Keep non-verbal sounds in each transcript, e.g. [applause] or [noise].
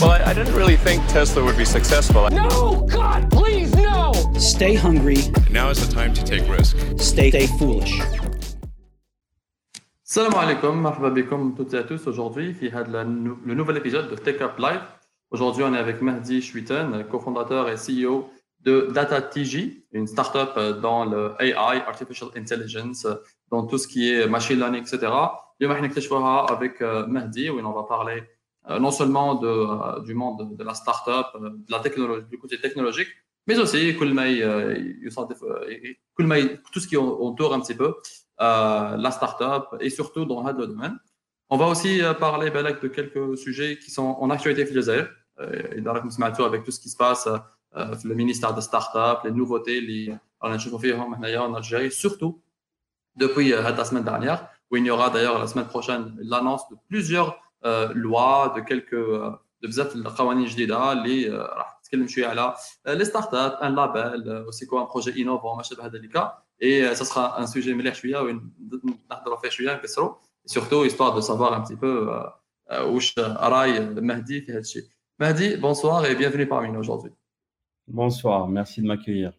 Well, I, I didn't really think Tesla would be successful. No, God, please, no! Stay hungry. Now is the time to take risk. Stay, stay foolish. Salam alaikum, marhaba bikoum toutes et à tous. Aujourd'hui, il y a le nouvel épisode de Tech Up Live. Aujourd'hui, on est avec Mahdi Schwitten, cofondateur et CEO de DataTG, une startup euh, dans le AI, Artificial Intelligence, dans tout ce qui est machine learning, etc. Et on va avec euh, Mahdi, où on va parler euh, non seulement euh, du monde de la start-up, euh, de la technologie, du côté technologique, mais aussi tout ce qui entoure un petit peu la start-up et surtout dans le domaine. On va aussi parler de quelques sujets qui sont en actualité philosophie. Et d'ailleurs, avec tout ce qui se passe, le ministère des start-up, les nouveautés, les, on en Algérie, surtout depuis la semaine dernière, où il y aura d'ailleurs la semaine prochaine l'annonce de plusieurs euh, lois, de quelques de بزاف القوانين جديده اللي راح تتكلم شويه على les startups, un label, aussi quoi un projet innovant ما شابه ذلك et ça sera un sujet مليح شويه وين نهضروا فيه شويه نكسروا surtout histoire de savoir un petit peu واش راي مهدي في هذا الشيء. Mahdi, bonsoir et bienvenue parmi nous aujourd'hui. Bonsoir, merci de m'accueillir.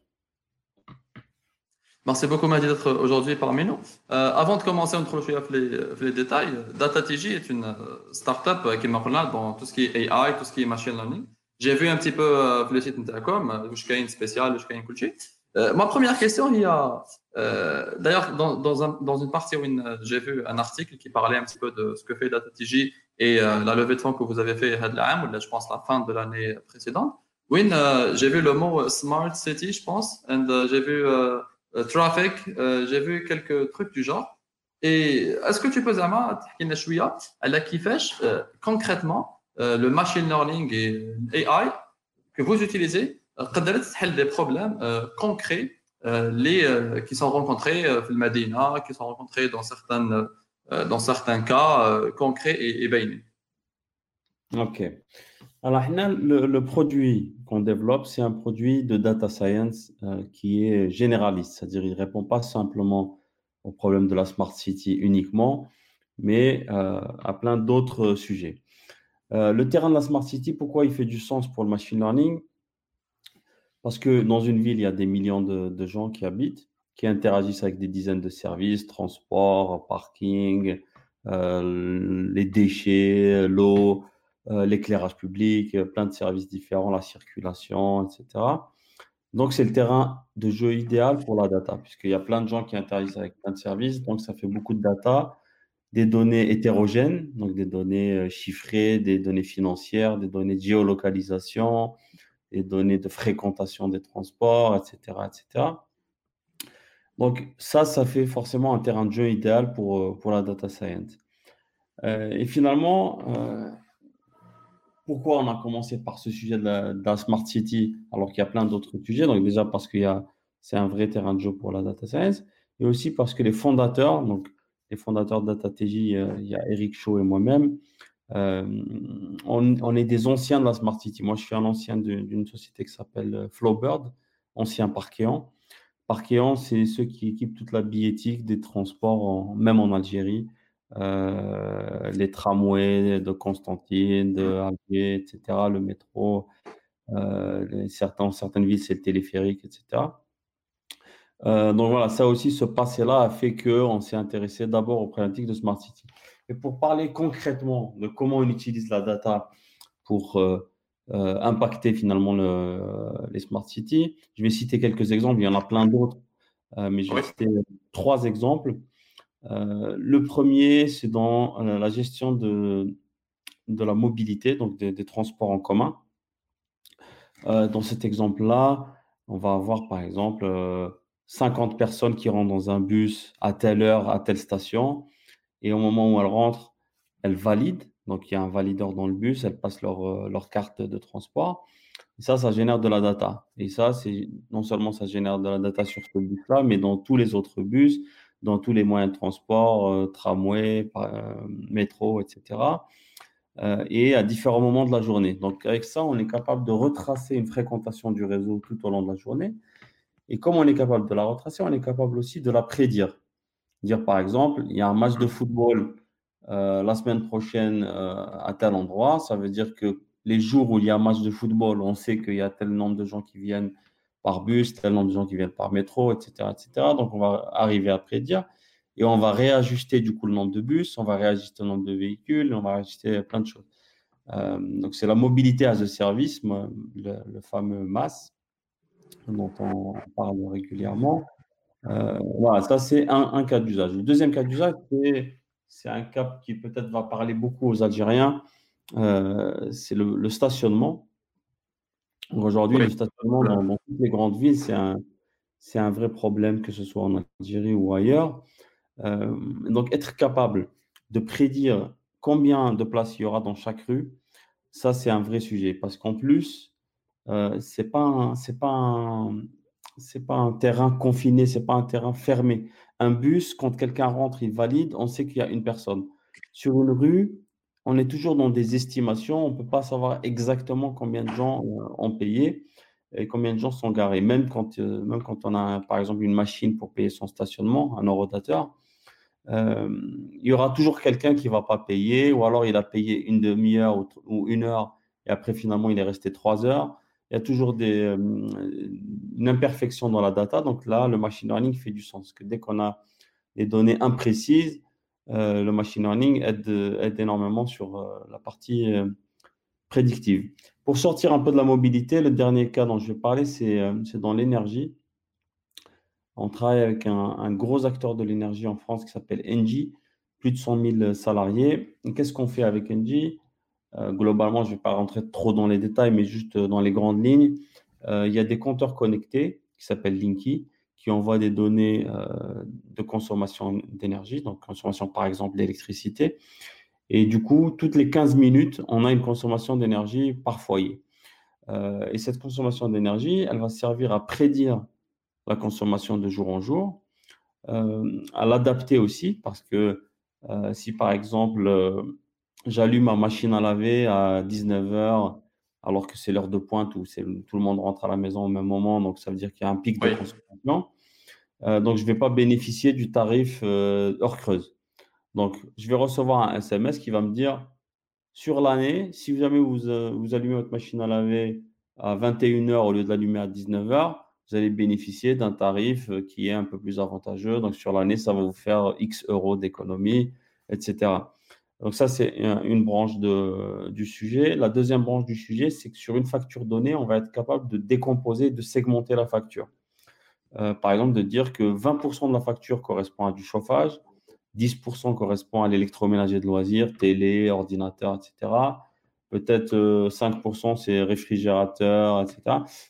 Merci beaucoup, Mahdi, d'être aujourd'hui parmi nous. Euh, avant de commencer, on trouve les, les détails. DataTG est une startup qui est dans tout ce qui est AI, tout ce qui est machine learning. J'ai vu un petit peu euh, le site Intercom, où je une spéciale, où une culture. Euh, ma première question, il y a euh, d'ailleurs dans, dans, un, dans, une partie où j'ai vu un article qui parlait un petit peu de ce que fait DataTG et euh, la levée de fonds que vous avez fait ou je pense la fin de l'année précédente. Oui, j'ai vu le mot smart city, je pense, et j'ai vu euh, trafic, euh, j'ai vu quelques trucs du genre. Et est-ce que tu peux, Zama, à qui fait concrètement euh, le machine learning et l'AI que vous utilisez, des problèmes concrets les, qui sont rencontrés dans le Medina, qui sont rencontrés dans, certaines, dans certains cas concrets et, et bainés. OK. Alors, le, produit qu'on développe, c'est un produit de data science euh, qui est généraliste, c'est-à-dire il ne répond pas simplement au problème de la smart city uniquement, mais euh, à plein d'autres sujets. Euh, le terrain de la smart city, pourquoi il fait du sens pour le machine learning? Parce que dans une ville, il y a des millions de, de gens qui habitent, qui interagissent avec des dizaines de services, transport, parking, les déchets, l'eau, euh, l'éclairage public, euh, plein de services différents, la circulation, etc. Donc, c'est le terrain de jeu idéal pour la data, puisqu'il y a plein de gens qui interagissent avec plein de services. Donc, ça fait beaucoup de data, des données hétérogènes, donc des données euh, chiffrées, des données financières, des données de géolocalisation, des données de fréquentation des transports, etc. etc. Donc, ça, ça fait forcément un terrain de jeu idéal pour, pour la data science. et finalement, pourquoi on a commencé par ce sujet de la, Smart City alors qu'il y a plein d'autres sujets? Donc déjà parce qu'il y a, c'est un vrai terrain de jeu pour la data science, et aussi parce que les fondateurs, donc les fondateurs de DataTJ, euh, il y a Eric Shaw et moi-même, euh, on, est des anciens de la Smart City. Moi, je suis un ancien d'une société qui s'appelle euh, Flowbird, ancien Parkéan. Parkéan, c'est ceux qui équipent toute la billettique des transports, même en Algérie. Euh, les tramways de Constantine, de Alger, etc., le métro, euh, certains, certaines villes, c'est le téléphérique, etc. Euh, donc voilà, ça aussi, ce passé-là a fait qu'on s'est intéressé d'abord aux problématiques de Smart City. Et pour parler concrètement de comment on utilise la data pour impacter finalement le, les Smart City, je vais citer quelques exemples, il y en a plein d'autres, mais je vais citer trois exemples. Euh, le premier, c'est dans euh, la gestion de, de la mobilité, donc des, transports en commun. Euh, dans cet exemple-là, on va avoir par exemple 50 personnes qui rentrent dans un bus à telle heure, à telle station, et au moment où elles rentrent, elles valident. Donc il y a un valideur dans le bus, elles passent leur, leur carte de transport. Et ça, ça génère de la data. Et ça, c'est non seulement ça génère de la data sur ce bus-là, mais dans tous les autres bus, dans tous les moyens de transport, euh, tramway, euh, métro, etc. Euh, et à différents moments de la journée. Donc avec ça, on est capable de retracer une fréquentation du réseau tout au long de la journée. Et comme on est capable de la retracer, on est capable aussi de la prédire. Dire par exemple, il y a un match de football la semaine prochaine à tel endroit, ça veut dire que les jours où il y a un match de football, on sait qu'il y a tel nombre de gens qui viennent par bus, tel nombre de gens qui viennent par métro, etc., etc. Donc, on va arriver à prédire et on va réajuster du coup le nombre de bus, on va réajuster le nombre de véhicules, on va réajuster plein de choses. Euh, donc, c'est la mobilité as a service, le, fameux MAS, dont on parle régulièrement. Euh, voilà, ça c'est un, cas d'usage. Le deuxième cas d'usage, c'est un cas qui peut-être va parler beaucoup aux Algériens, euh, c'est le, stationnement. Aujourd'hui, le stationnement dans, toutes les grandes villes, c'est un, un vrai problème, que ce soit en Algérie ou ailleurs. donc, être capable de prédire combien de places il y aura dans chaque rue, ça, c'est un vrai sujet. Parce qu'en plus, euh, ce n'est pas, pas, pas un terrain confiné, ce n'est pas un terrain fermé. Un bus, quand quelqu'un rentre, il valide, on sait qu'il y a une personne. Sur une rue, on est toujours dans des estimations. On ne peut pas savoir exactement combien de gens euh, ont payé et combien de gens sont garés. Même quand, euh, même quand on a, par exemple, une machine pour payer son stationnement, un rotateur, euh, il y aura toujours quelqu'un qui ne va pas payer, ou alors il a payé une demi-heure ou, une heure, et après finalement il est resté trois heures. Il y a toujours des, une imperfection dans la data. Donc là, le machine learning fait du sens. Que dès qu'on a des données imprécises, euh, le machine learning aide, énormément sur la partie prédictive. Pour sortir un peu de la mobilité, le dernier cas dont je vais parler, c'est dans l'énergie. On travaille avec un, gros acteur de l'énergie en France qui s'appelle Engie, plus de 100 000 salariés. Qu'est-ce qu'on fait avec Engie? Euh, Globalement, je ne vais pas rentrer trop dans les détails, mais juste euh, dans les grandes lignes. Euh, il y a des compteurs connectés qui s'appellent Linky, qui envoient des données de consommation d'énergie, donc consommation par exemple d'électricité. Et du coup, toutes les 15 minutes, on a une consommation d'énergie par foyer. et cette consommation d'énergie, elle va servir à prédire la consommation de jour en jour, euh, à l'adapter aussi, parce que euh, si par exemple euh, j'allume ma machine à laver à 19h, alors que c'est l'heure de pointe où tout le monde rentre à la maison au même moment, donc ça veut dire qu'il y a un pic de consommation. donc je ne vais pas bénéficier du tarif hors creuse. Donc je vais recevoir un SMS qui va me dire sur l'année, si jamais vous, vous allumez votre machine à laver à 21h au lieu de l'allumer à 19h, vous allez bénéficier d'un tarif euh, qui est un peu plus avantageux. Donc, sur l'année, ça va vous faire X euros d'économie, etc. Donc, ça, c'est une branche du sujet. La deuxième branche du sujet, c'est que sur une facture donnée, on va être capable de décomposer, de segmenter la facture. Euh, par exemple, de dire que 20% de la facture correspond à du chauffage, 10% correspond à l'électroménager de loisirs, télé, ordinateur, etc peut-être 5% euh, c'est réfrigérateur, etc.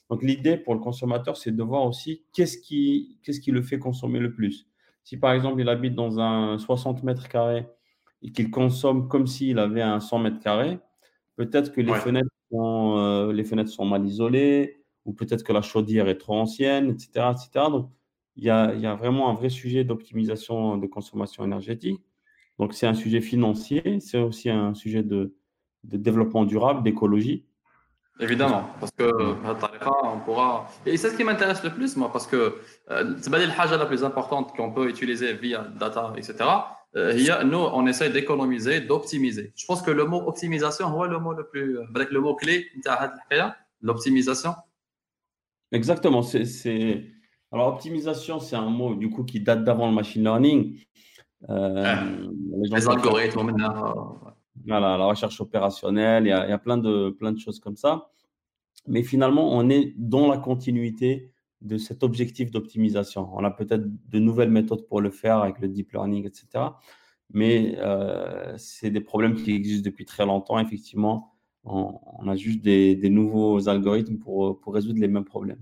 Donc l'idée pour le consommateur, c'est de voir aussi qu'est-ce qui, qu'est-ce qui le fait consommer le plus. Si par exemple il habite dans un 60 mètres carrés et qu'il consomme comme s'il avait un 100 mètres carrés, peut-être que les, fenêtres sont, euh, les fenêtres sont mal isolées ou peut-être que la chaudière est trop ancienne, etc. etc. Donc il y, a, il y a vraiment un vrai sujet d'optimisation de consommation énergétique. Donc c'est un sujet financier, c'est aussi un sujet de, de développement durable, d'écologie. Évidemment, parce que on pourra. Et c'est ce qui m'intéresse le plus, moi, parce que euh, c'est pas la plus importante qu'on peut utiliser via data, etc. Euh, il y a, nous, on essaie d'économiser, d'optimiser. Je pense que le mot optimisation, est le mot le plus, avec le mot clé, l'optimisation. Exactement. C'est, alors, optimisation, c'est un mot du coup qui date d'avant le machine learning. Euh, les, algorithmes, maintenant la recherche opérationnelle, il y, a, plein, de, plein de choses comme ça. Mais finalement, on est dans la continuité de cet objectif d'optimisation. On a peut-être de nouvelles méthodes pour le faire avec le deep learning, etc. Mais euh, c'est des problèmes qui existent depuis très longtemps. Effectivement, on, a juste des, nouveaux algorithmes pour, pour résoudre les mêmes problèmes.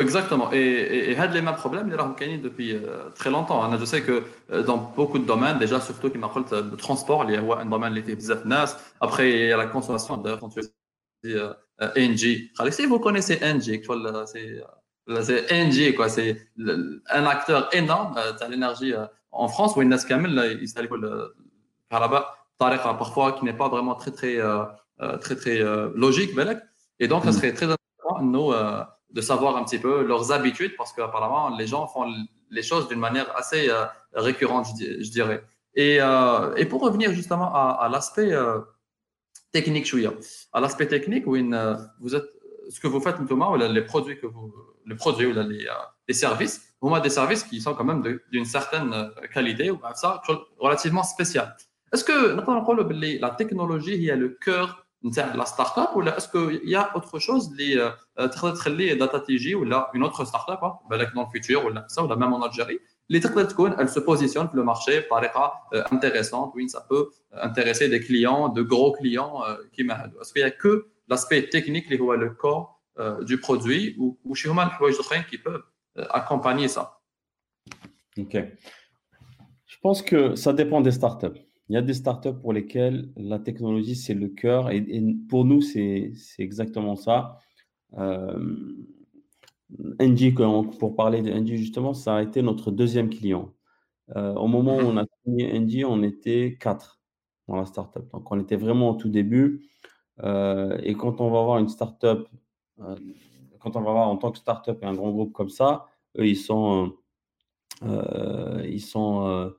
Exactement. Et, et, et les mêmes problèmes, sont depuis euh, très longtemps. Je sais que euh, dans beaucoup de domaines, déjà surtout qui le transport, il y a un domaine qui est. Après, il y a la consommation. D'ailleurs, euh, NG, si vous connaissez NG, c'est NG, quoi. C'est un acteur énorme de l'énergie en France où il il s'est le parfois qui n'est pas vraiment très, très, très, très logique. Et donc, ça mm. serait très important, nous, de savoir un petit peu leurs habitudes parce qu'apparemment, les gens font les choses d'une manière assez euh, récurrente, je, dirais. Et, euh, et, pour revenir justement à, l'aspect euh, technique chouïa. À l'aspect technique, euh, vous êtes, ce que vous faites, les produits que vous, les produits ou les, euh, les services, vous avez des services qui sont quand même d'une certaine euh, qualité ou ça, relativement spécial. Est-ce que la technologie a le cœur de la startup ou est-ce qu'il y a autre chose, les les data TG ou là, une autre startup, hein, dans le futur ou là, ça, ou même en Algérie, les elles se positionnent le marché par euh, intéressante intéressantes. Oui, ça peut euh, intéresser des clients, de gros clients euh, qui m'aident. Parce qu'il n'y a que l'aspect technique, qui est le corps du produit, ou, ou chez qui peuvent accompagner ça. OK. Je pense que ça dépend des startups. Il y a des startups pour lesquelles la technologie, c'est le cœur. Et, pour nous, c'est exactement ça. NG, pour parler de justement, ça a été notre deuxième client. Euh, au moment où on a signé NG, on était quatre dans la startup. Donc, on était vraiment au tout début. Euh, et quand on va avoir une startup, euh, quand on va avoir en tant que startup et un grand groupe comme ça, eux, ils sont, ils sont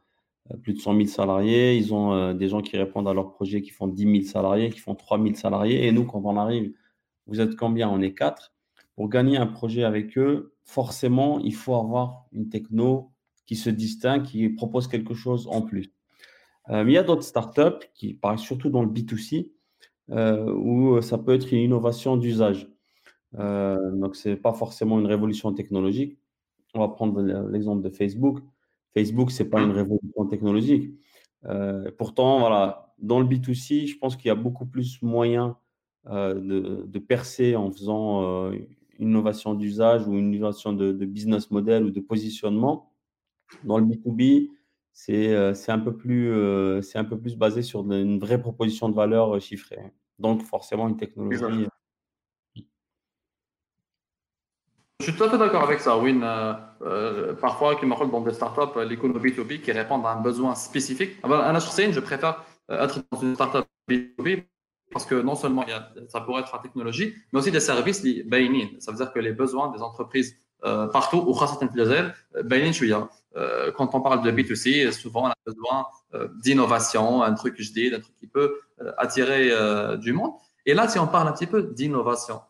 plus de 100 000 salariés. Ils ont des gens qui répondent à leurs projets qui font 10 000 salariés, qui font 3 000 salariés. Et nous, quand on arrive, vous êtes combien? On est quatre pour gagner un projet avec eux, forcément, il faut avoir une techno qui se distingue, qui propose quelque chose en plus. Euh, il y a d'autres startups qui paraissent surtout dans le B2C, euh, où ça peut être une innovation d'usage. Euh, donc, ce n'est pas forcément une révolution technologique. On va prendre l'exemple de Facebook. Facebook, ce n'est pas une révolution technologique. pourtant, voilà, dans le B2C, je pense qu'il y a beaucoup plus moyen de, de, percer en faisant innovation d'usage ou une innovation de, business model ou de positionnement. Dans le B2B, euh, c'est un, peu plus, euh, un peu plus basé sur une vraie proposition de valeur euh, chiffrée. Donc, forcément, une technologie. Je suis tout à fait d'accord avec ça, Win. parfois, qui me dans des startups, l'économie B2B qui répondent à un besoin spécifique. À la je préfère être dans une startup B2B parce que non seulement il y a, ça pourrait être en technologie, mais aussi des services bainin. Ça veut dire que les besoins des entreprises euh, partout, ou bainin euh, quand on parle de B2C, souvent on a besoin euh, d'innovation, un truc je dis, un truc qui peut euh, attirer euh, du monde. Et là, si on parle un petit peu d'innovation,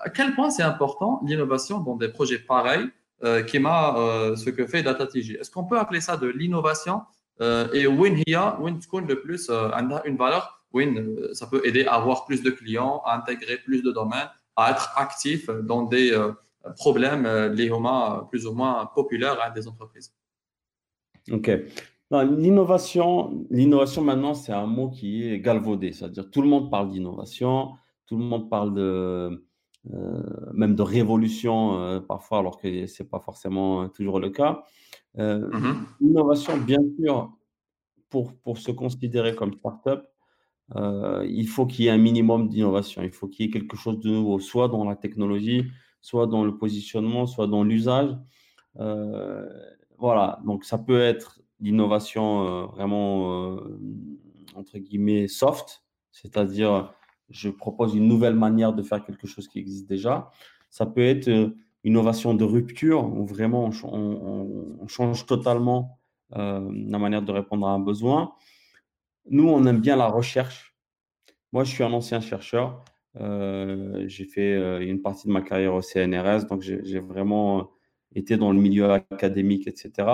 à quel point c'est important l'innovation dans des projets pareils qui m'a ce que fait DataTG Est-ce qu'on peut appeler ça de l'innovation et Win here, Win le plus, une valeur oui, euh, ça peut aider à avoir plus de clients, à intégrer plus de domaines, à être actif dans des euh, problèmes euh, liés plus ou moins populaires à des entreprises. OK. L'innovation, l'innovation maintenant, c'est un mot qui est galvaudé. C'est-à-dire tout le monde parle d'innovation, tout le monde parle de, même de révolution parfois, alors que ce n'est pas forcément toujours le cas. Mm-hmm. L'innovation, bien sûr, pour, pour se considérer comme startup, euh, il faut qu'il y ait un minimum d'innovation. Il faut qu'il y ait quelque chose de nouveau, soit dans la technologie, soit dans le positionnement, soit dans l'usage. Euh, voilà, donc ça peut être l'innovation euh, vraiment, entre guillemets, soft, c'est-à-dire je propose une nouvelle manière de faire quelque chose qui existe déjà. Ça peut être une innovation de rupture, où vraiment on, change totalement la manière de répondre à un besoin. Nous, on aime bien la recherche. Moi, je suis un ancien chercheur. Euh, j'ai fait euh, une partie de ma carrière au CNRS, donc j'ai vraiment été dans le milieu académique, etc.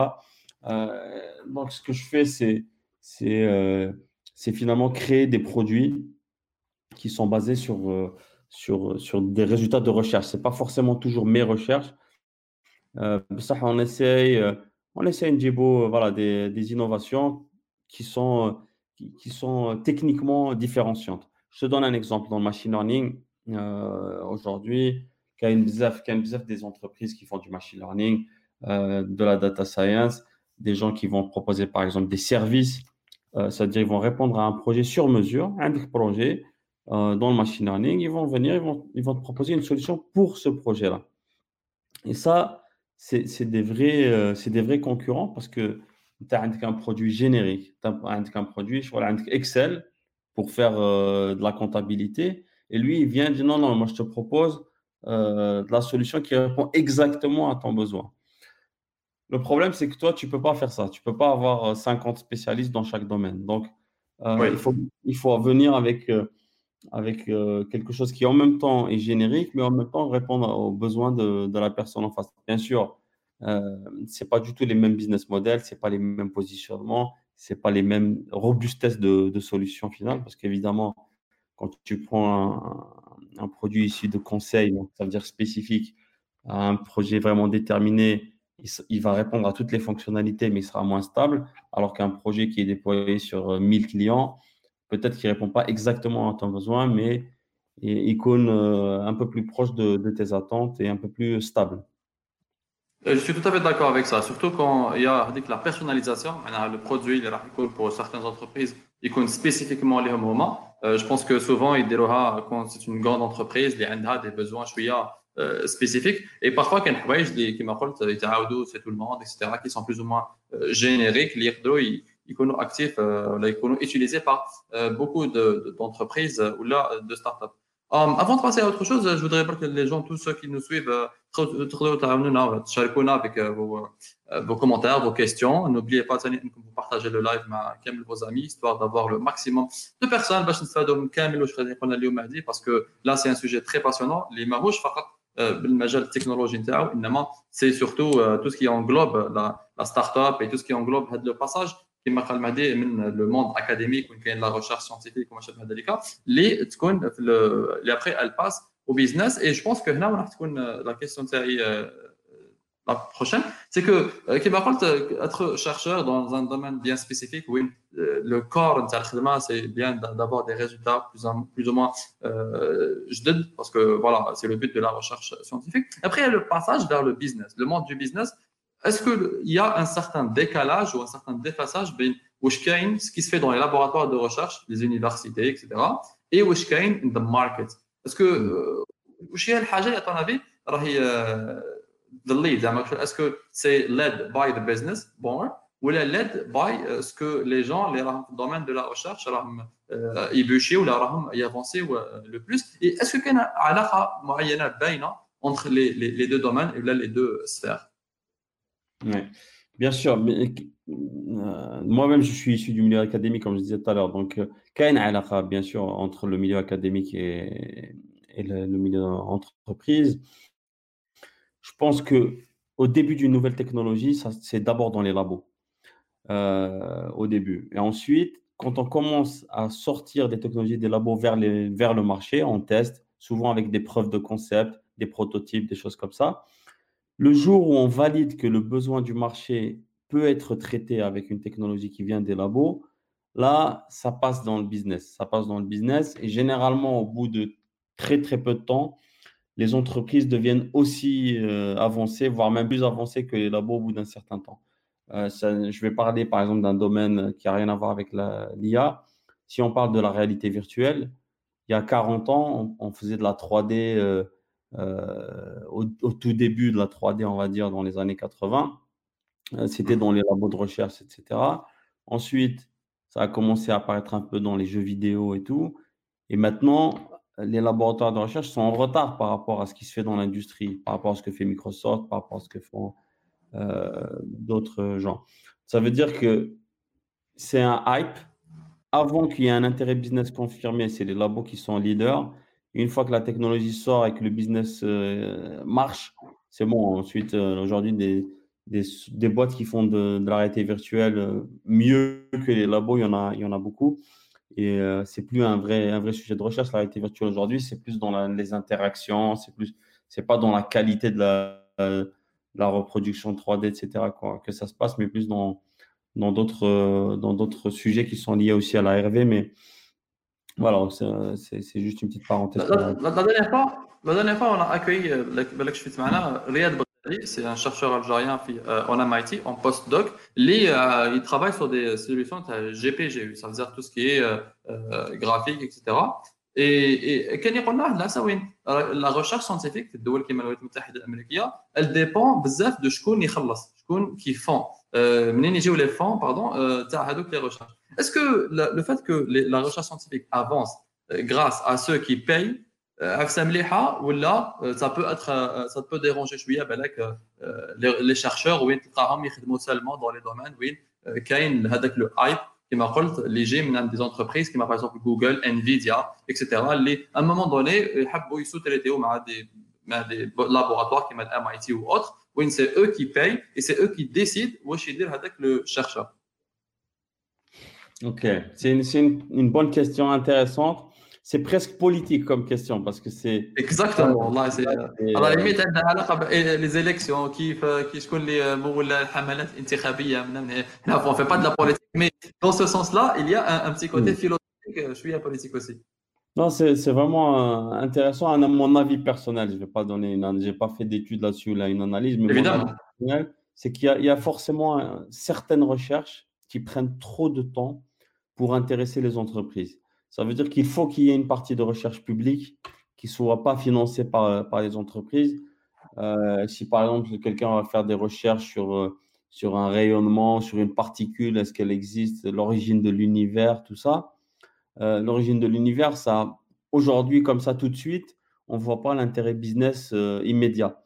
Euh, donc, ce que je fais, c'est finalement créer des produits qui sont basés sur, sur, des résultats de recherche. Ce n'est pas forcément toujours mes recherches. ça, on essaye, on essaye voilà, des innovations qui sont qui, sont euh, techniquement différenciantes. Je te donne un exemple dans le machine learning. Euh, Aujourd'hui, il y a des entreprises qui font du machine learning, euh, de la data science, des gens qui vont proposer par exemple des services, c'est-à-dire ils vont répondre à un projet sur mesure, un projet dans le machine learning, ils vont venir, ils vont, ils vont te proposer une solution pour ce projet-là. Et ça, c'est des, vrais, des vrais concurrents parce que tu as un produit générique, tu as un produit, Excel pour faire euh, de la comptabilité. Et lui, il vient dire non, non, moi je te propose euh, de la solution qui répond exactement à ton besoin. Le problème, c'est que toi, tu ne peux pas faire ça. Tu ne peux pas avoir 50 euh, spécialistes dans chaque domaine. Donc, il, faut, il faut venir avec, avec quelque chose qui en même temps est générique, mais en même temps répondre aux besoins de, de la personne en face. Bien sûr, euh, c'est pas du tout les mêmes business models, c'est pas les mêmes positionnements, c'est pas les mêmes robustesses de, de solutions finales, parce qu'évidemment, quand tu prends un, produit issu de conseil, ça veut dire spécifique, à un projet vraiment déterminé, il, va répondre à toutes les fonctionnalités, mais il sera moins stable, alors qu'un projet qui est déployé sur 1000 euh, clients, peut-être qu'il répond pas exactement à ton besoin, mais il icône euh, un peu plus proche de tes attentes et un peu plus stable. Euh, je suis tout à fait d'accord avec ça, surtout quand il y a la personnalisation. Le produit, il est pour certaines entreprises, il compte spécifiquement les moments. Euh, je pense que souvent, il déroha quand c'est une grande entreprise, il a des besoins euh, spécifiques. Et parfois, quand dis qui m'appellent, c'est tout le monde, etc., qui sont plus ou moins génériques, ils, ils actifs, utilisés par beaucoup d'entreprises ou là, de startups. Avant de passer à autre chose, je voudrais que les gens, tous ceux qui nous suivent, avec vos, vos commentaires, vos questions. N'oubliez pas de vous partager le live avec vos amis, histoire d'avoir le maximum de personnes parce que là, c'est un sujet très passionnant. Les marouches, بالمجال التكنولوجي نتاعو انما c'est surtout tout ce qui englobe la, la start-up et tout ce qui englobe le passage كما قال مهدي من لو موند اكاديميك وين كاين لا ريشيرش سيانتيفيك وما شابه ذلك اللي تكون في اللي ابخي ال باس au business et je pense que هنا راح تكون la question تاعي la prochaine c'est que كما قلت être chercheur dans un domaine bien spécifique وين le corps نتاع الخدمه c'est bien d'avoir des résultats plus, plus ou moins euh, جدد parce que voilà c'est le but de la recherche scientifique après il y a le passage vers le business le monde du business est-ce qu'il y a un certain décalage ou un certain déphasage entre ce qui se fait dans les laboratoires de recherche, les universités, etc., et in the market Est-ce que, à ton avis, the lead, est-ce que c'est led by the business, bon, ou led by euh, ce que les gens, les domaines de la recherche, y bûcher ou y avancer euh, le plus. Et est-ce qu'il y a une entre les, les, les deux domaines et les deux sphères؟ Ouais. Bien sûr, mais euh, moi-même, je suis issu du milieu académique, comme je disais tout à l'heure. Donc, il y bien sûr, entre le milieu académique et, le, milieu entreprise. Je pense que au début d'une nouvelle technologie, c'est d'abord dans les labos, euh, au début. Et ensuite, quand on commence à sortir des technologies des labos vers, vers le marché, on teste, souvent avec des preuves de concept, des prototypes, des choses comme ça. Le jour où on valide que le besoin du marché peut être traité avec une technologie qui vient des labos, là, ça passe dans le business. Ça passe dans le business et généralement, au bout de très, très peu de temps, les entreprises deviennent aussi euh, avancées, voire même plus avancées que les labos au bout d'un certain temps. Euh, je vais parler par exemple d'un domaine qui n'a rien à voir avec l'IA. Si on parle de la réalité virtuelle, il y a 40 ans, on, faisait de la 3D. Euh, au, tout début de la 3D, on va dire, dans les années 80. Euh, c'était dans les labos de recherche, etc. Ensuite, ça a commencé à apparaître un peu dans les jeux vidéo et tout. Et maintenant, les laboratoires de recherche sont en retard par rapport à ce qui se fait dans l'industrie, par rapport à ce que fait Microsoft, par rapport à ce que font euh, d'autres gens. Ça veut dire que c'est un hype. Avant qu'il y ait un intérêt business confirmé, c'est les labos qui sont leaders. Une fois que la technologie sort et que le business euh, marche, c'est bon. Ensuite, euh, aujourd'hui, des, des, des, boîtes qui font de, de la réalité virtuelle euh, mieux que les labos, il y en a, il y en a beaucoup. Et c'est plus un vrai, un vrai sujet de recherche, la réalité virtuelle aujourd'hui, c'est plus dans les interactions, c'est plus, c'est pas dans la qualité de la, la reproduction 3D, etc., quoi, que ça se passe, mais plus dans, dans d'autres, dans d'autres sujets qui sont liés aussi à la RV. Mais voilà, c'est juste une petite parenthèse. La, dernière fois, la dernière fois, on a accueilli euh, Riyad c'est un chercheur algérien euh, en MIT, en postdoc. Lui, euh, il travaille sur des solutions GPGU, ça veut dire tout ce qui est graphique, etc. Et, et la recherche scientifique elle dépend de ce qui font les fonds pardon les recherches est-ce que le fait que la recherche scientifique avance euh, grâce à ceux qui payent, euh, euh, ça peut être, ça peut déranger les chercheurs ou seulement dans les domaines où il y a le hype qui m'a les GM des entreprises qui m'a par exemple Google, Nvidia, etc. À un moment donné, ils sous-traiter des, des laboratoires qui mettent MIT ou autres, où c'est eux qui payent et c'est eux qui décident où je dire avec le chercheur. Ok, c'est une bonne question intéressante c'est presque politique comme question parce que c'est exactement là c'est à la limite les élections qui qui شكون اللي مول الحملات الانتخابيه là on fait pas de la politique mais dans ce sens là il y a un, un petit côté philosophique je suis un politique aussi non, c'est vraiment euh, intéressant. À mon avis personnel, je ne vais pas donner une, j'ai pas fait d'études là-dessus, là, une analyse, mais évidemment, c'est qu'il y, y, a forcément euh, certaines recherches qui prennent trop de temps pour intéresser les entreprises. Ça veut dire qu'il faut qu'il y ait une partie de recherche publique qui ne soit pas financée par, par les entreprises. Euh, si par exemple quelqu'un va faire des recherches sur, euh, sur un rayonnement, sur une particule, est-ce qu'elle existe, l'origine de l'univers, tout ça, euh, l'origine de l'univers, ça, aujourd'hui, comme ça, tout de suite, on ne voit pas l'intérêt business immédiat.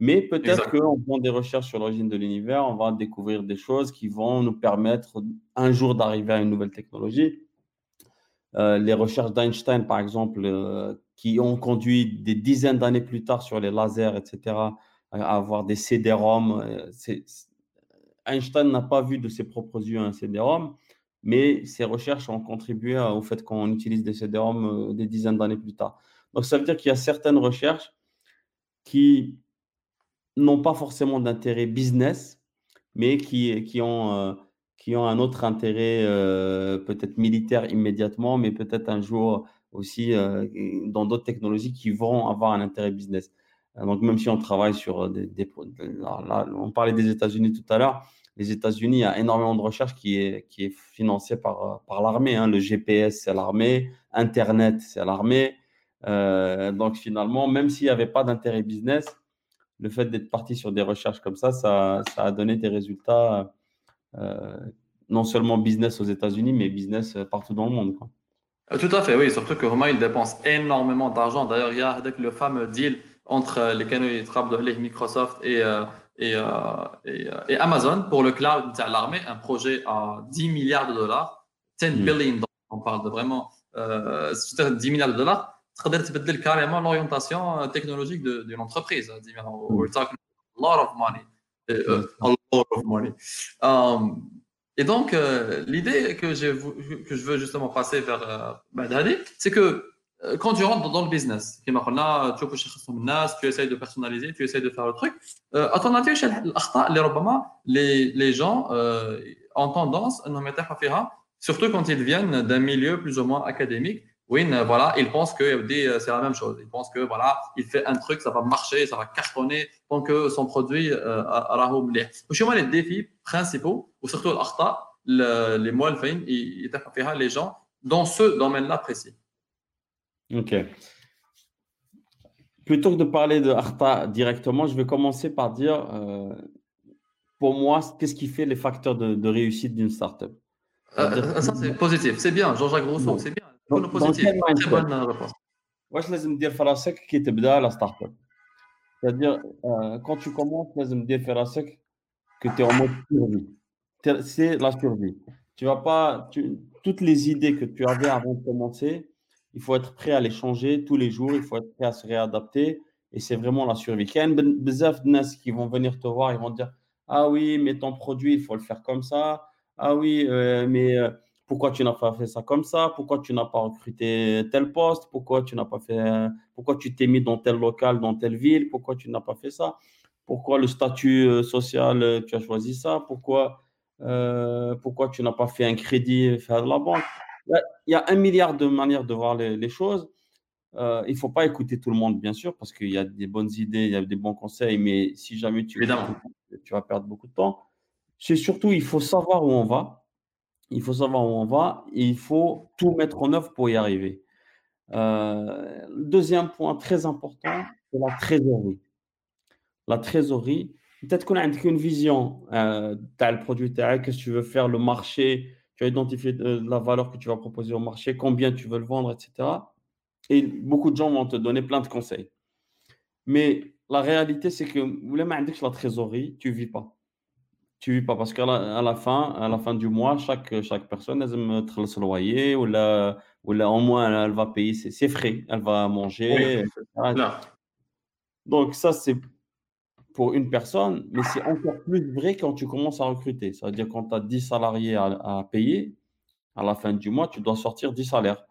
Mais peut-être qu'en faisant des recherches sur l'origine de l'univers, on va découvrir des choses qui vont nous permettre un jour d'arriver à une nouvelle technologie. Euh, les recherches d'Einstein, par exemple, euh, qui ont conduit des dizaines d'années plus tard sur les lasers, etc., à avoir des CD-ROM. Euh, Einstein n'a pas vu de ses propres yeux un CD-ROM, mais ses recherches ont contribué au fait qu'on utilise des CD-ROM des dizaines d'années plus tard. Donc, ça veut dire qu'il y a certaines recherches qui n'ont pas forcément d'intérêt business, mais qui, qui ont qui ont un autre intérêt euh, peut-être militaire immédiatement, mais peut-être un jour aussi euh, dans d'autres technologies qui vont avoir un intérêt business. Euh, donc même si on travaille sur des... on parlait des États-Unis tout à l'heure, les États-Unis, il y a énormément de recherche qui est, qui est financée par, par l'armée. Hein. Le GPS, c'est l'armée. Internet, c'est l'armée. donc finalement, même s'il n'y avait pas d'intérêt business, le fait d'être parti sur des recherches comme ça, ça, ça a donné des résultats euh, non seulement business aux États-Unis, mais business euh, partout dans le monde. Euh, tout à fait, oui. Surtout que Romain, il dépense énormément d'argent. D'ailleurs, il y a le fameux deal entre les canaux et les Microsoft et, et, et, Amazon pour le cloud de l'armée, un projet à 10 milliards de dollars, 10 mm. billion, on parle de vraiment euh, 10 milliards de dollars. C'est carrément l'orientation technologique d'une entreprise. Hein, We're hmm. talking a lot of money. Uh, a lot of money. Um, et donc, euh, l'idée que, que je veux justement passer vers euh, Badali, c'est que euh, quand tu rentres dans, le business, tu essayes de personnaliser, tu essayes de faire le truc, euh, à ton avis, les, les gens euh, ont tendance à nous mettre à surtout quand ils viennent d'un milieu plus ou moins académique, oui, voilà, il pense que euh, c'est la même chose. Il pense que voilà, il fait un truc, ça va marcher, ça va cartonner tant que son produit euh, a les défis principaux, ou surtout les mots les gens dans ce domaine-là précis. Ok. Plutôt que de parler de Arta directement, je vais commencer par dire, euh, pour moi, qu'est-ce qui fait les facteurs de, réussite d'une startup? Ça, c'est positif, c'est bien. Jean-Jacques Rousseau, c'est bien. كونه بوزيتيف تري بون ريبونس واش لازم دير في راسك كي تبدا لا ستارت اب C'est-à-dire, euh, quand tu commences, لازم دير في راسك que tu es en mode survie. C'est la survie. Tu vas pas, tu, toutes les idées que tu avais avant de commencer, il faut être prêt à les changer tous les jours, il faut être prêt à se réadapter et c'est vraiment la survie. Il y a bzaf de nas qui vont venir te voir, ils vont te dire Ah oui, mais ton produit, il faut le faire comme ça. Ah oui, euh, mais euh, pourquoi tu n'as pas fait ça comme ça, pourquoi tu n'as pas recruté tel poste, pourquoi tu n'as pas fait, pourquoi tu t'es mis dans tel local, dans telle ville, pourquoi tu n'as pas fait ça, pourquoi le statut euh, social, euh, tu as choisi ça, pourquoi, euh, pourquoi tu n'as pas fait un crédit, faire de la banque? Il y, a, un milliard de manières de voir les, choses. il ne faut pas écouter tout le monde, bien sûr, parce qu'il y a des bonnes idées, il y a des bons conseils, mais si jamais tu, tu vas perdre beaucoup de temps. C'est surtout, il faut savoir où on va il faut savoir où on va et il faut tout mettre en œuvre pour y arriver. Euh, deuxième point très important, c'est la trésorerie. La trésorerie, peut-être qu'on a une vision, euh, tu as le produit, qu'est-ce que tu veux faire, le marché, tu as identifié euh, la valeur que tu vas proposer au marché, combien tu veux le vendre, etc. Et beaucoup de gens vont te donner plein de conseils. Mais la réalité, c'est que vous voulez la trésorerie, tu ne vis pas. Tu vis pas parce qu'à la, à la fin, à la fin du mois, chaque, chaque personne, elle trace le loyer ou là, ou là, au moins, elle va payer ses, ses frais, elle va manger, etc. Donc, ça, c'est pour une personne, mais c'est encore plus vrai quand tu commences à recruter. Ça veut dire quand tu as 10 salariés à, à payer, à la fin du mois, tu dois sortir 10 salaires.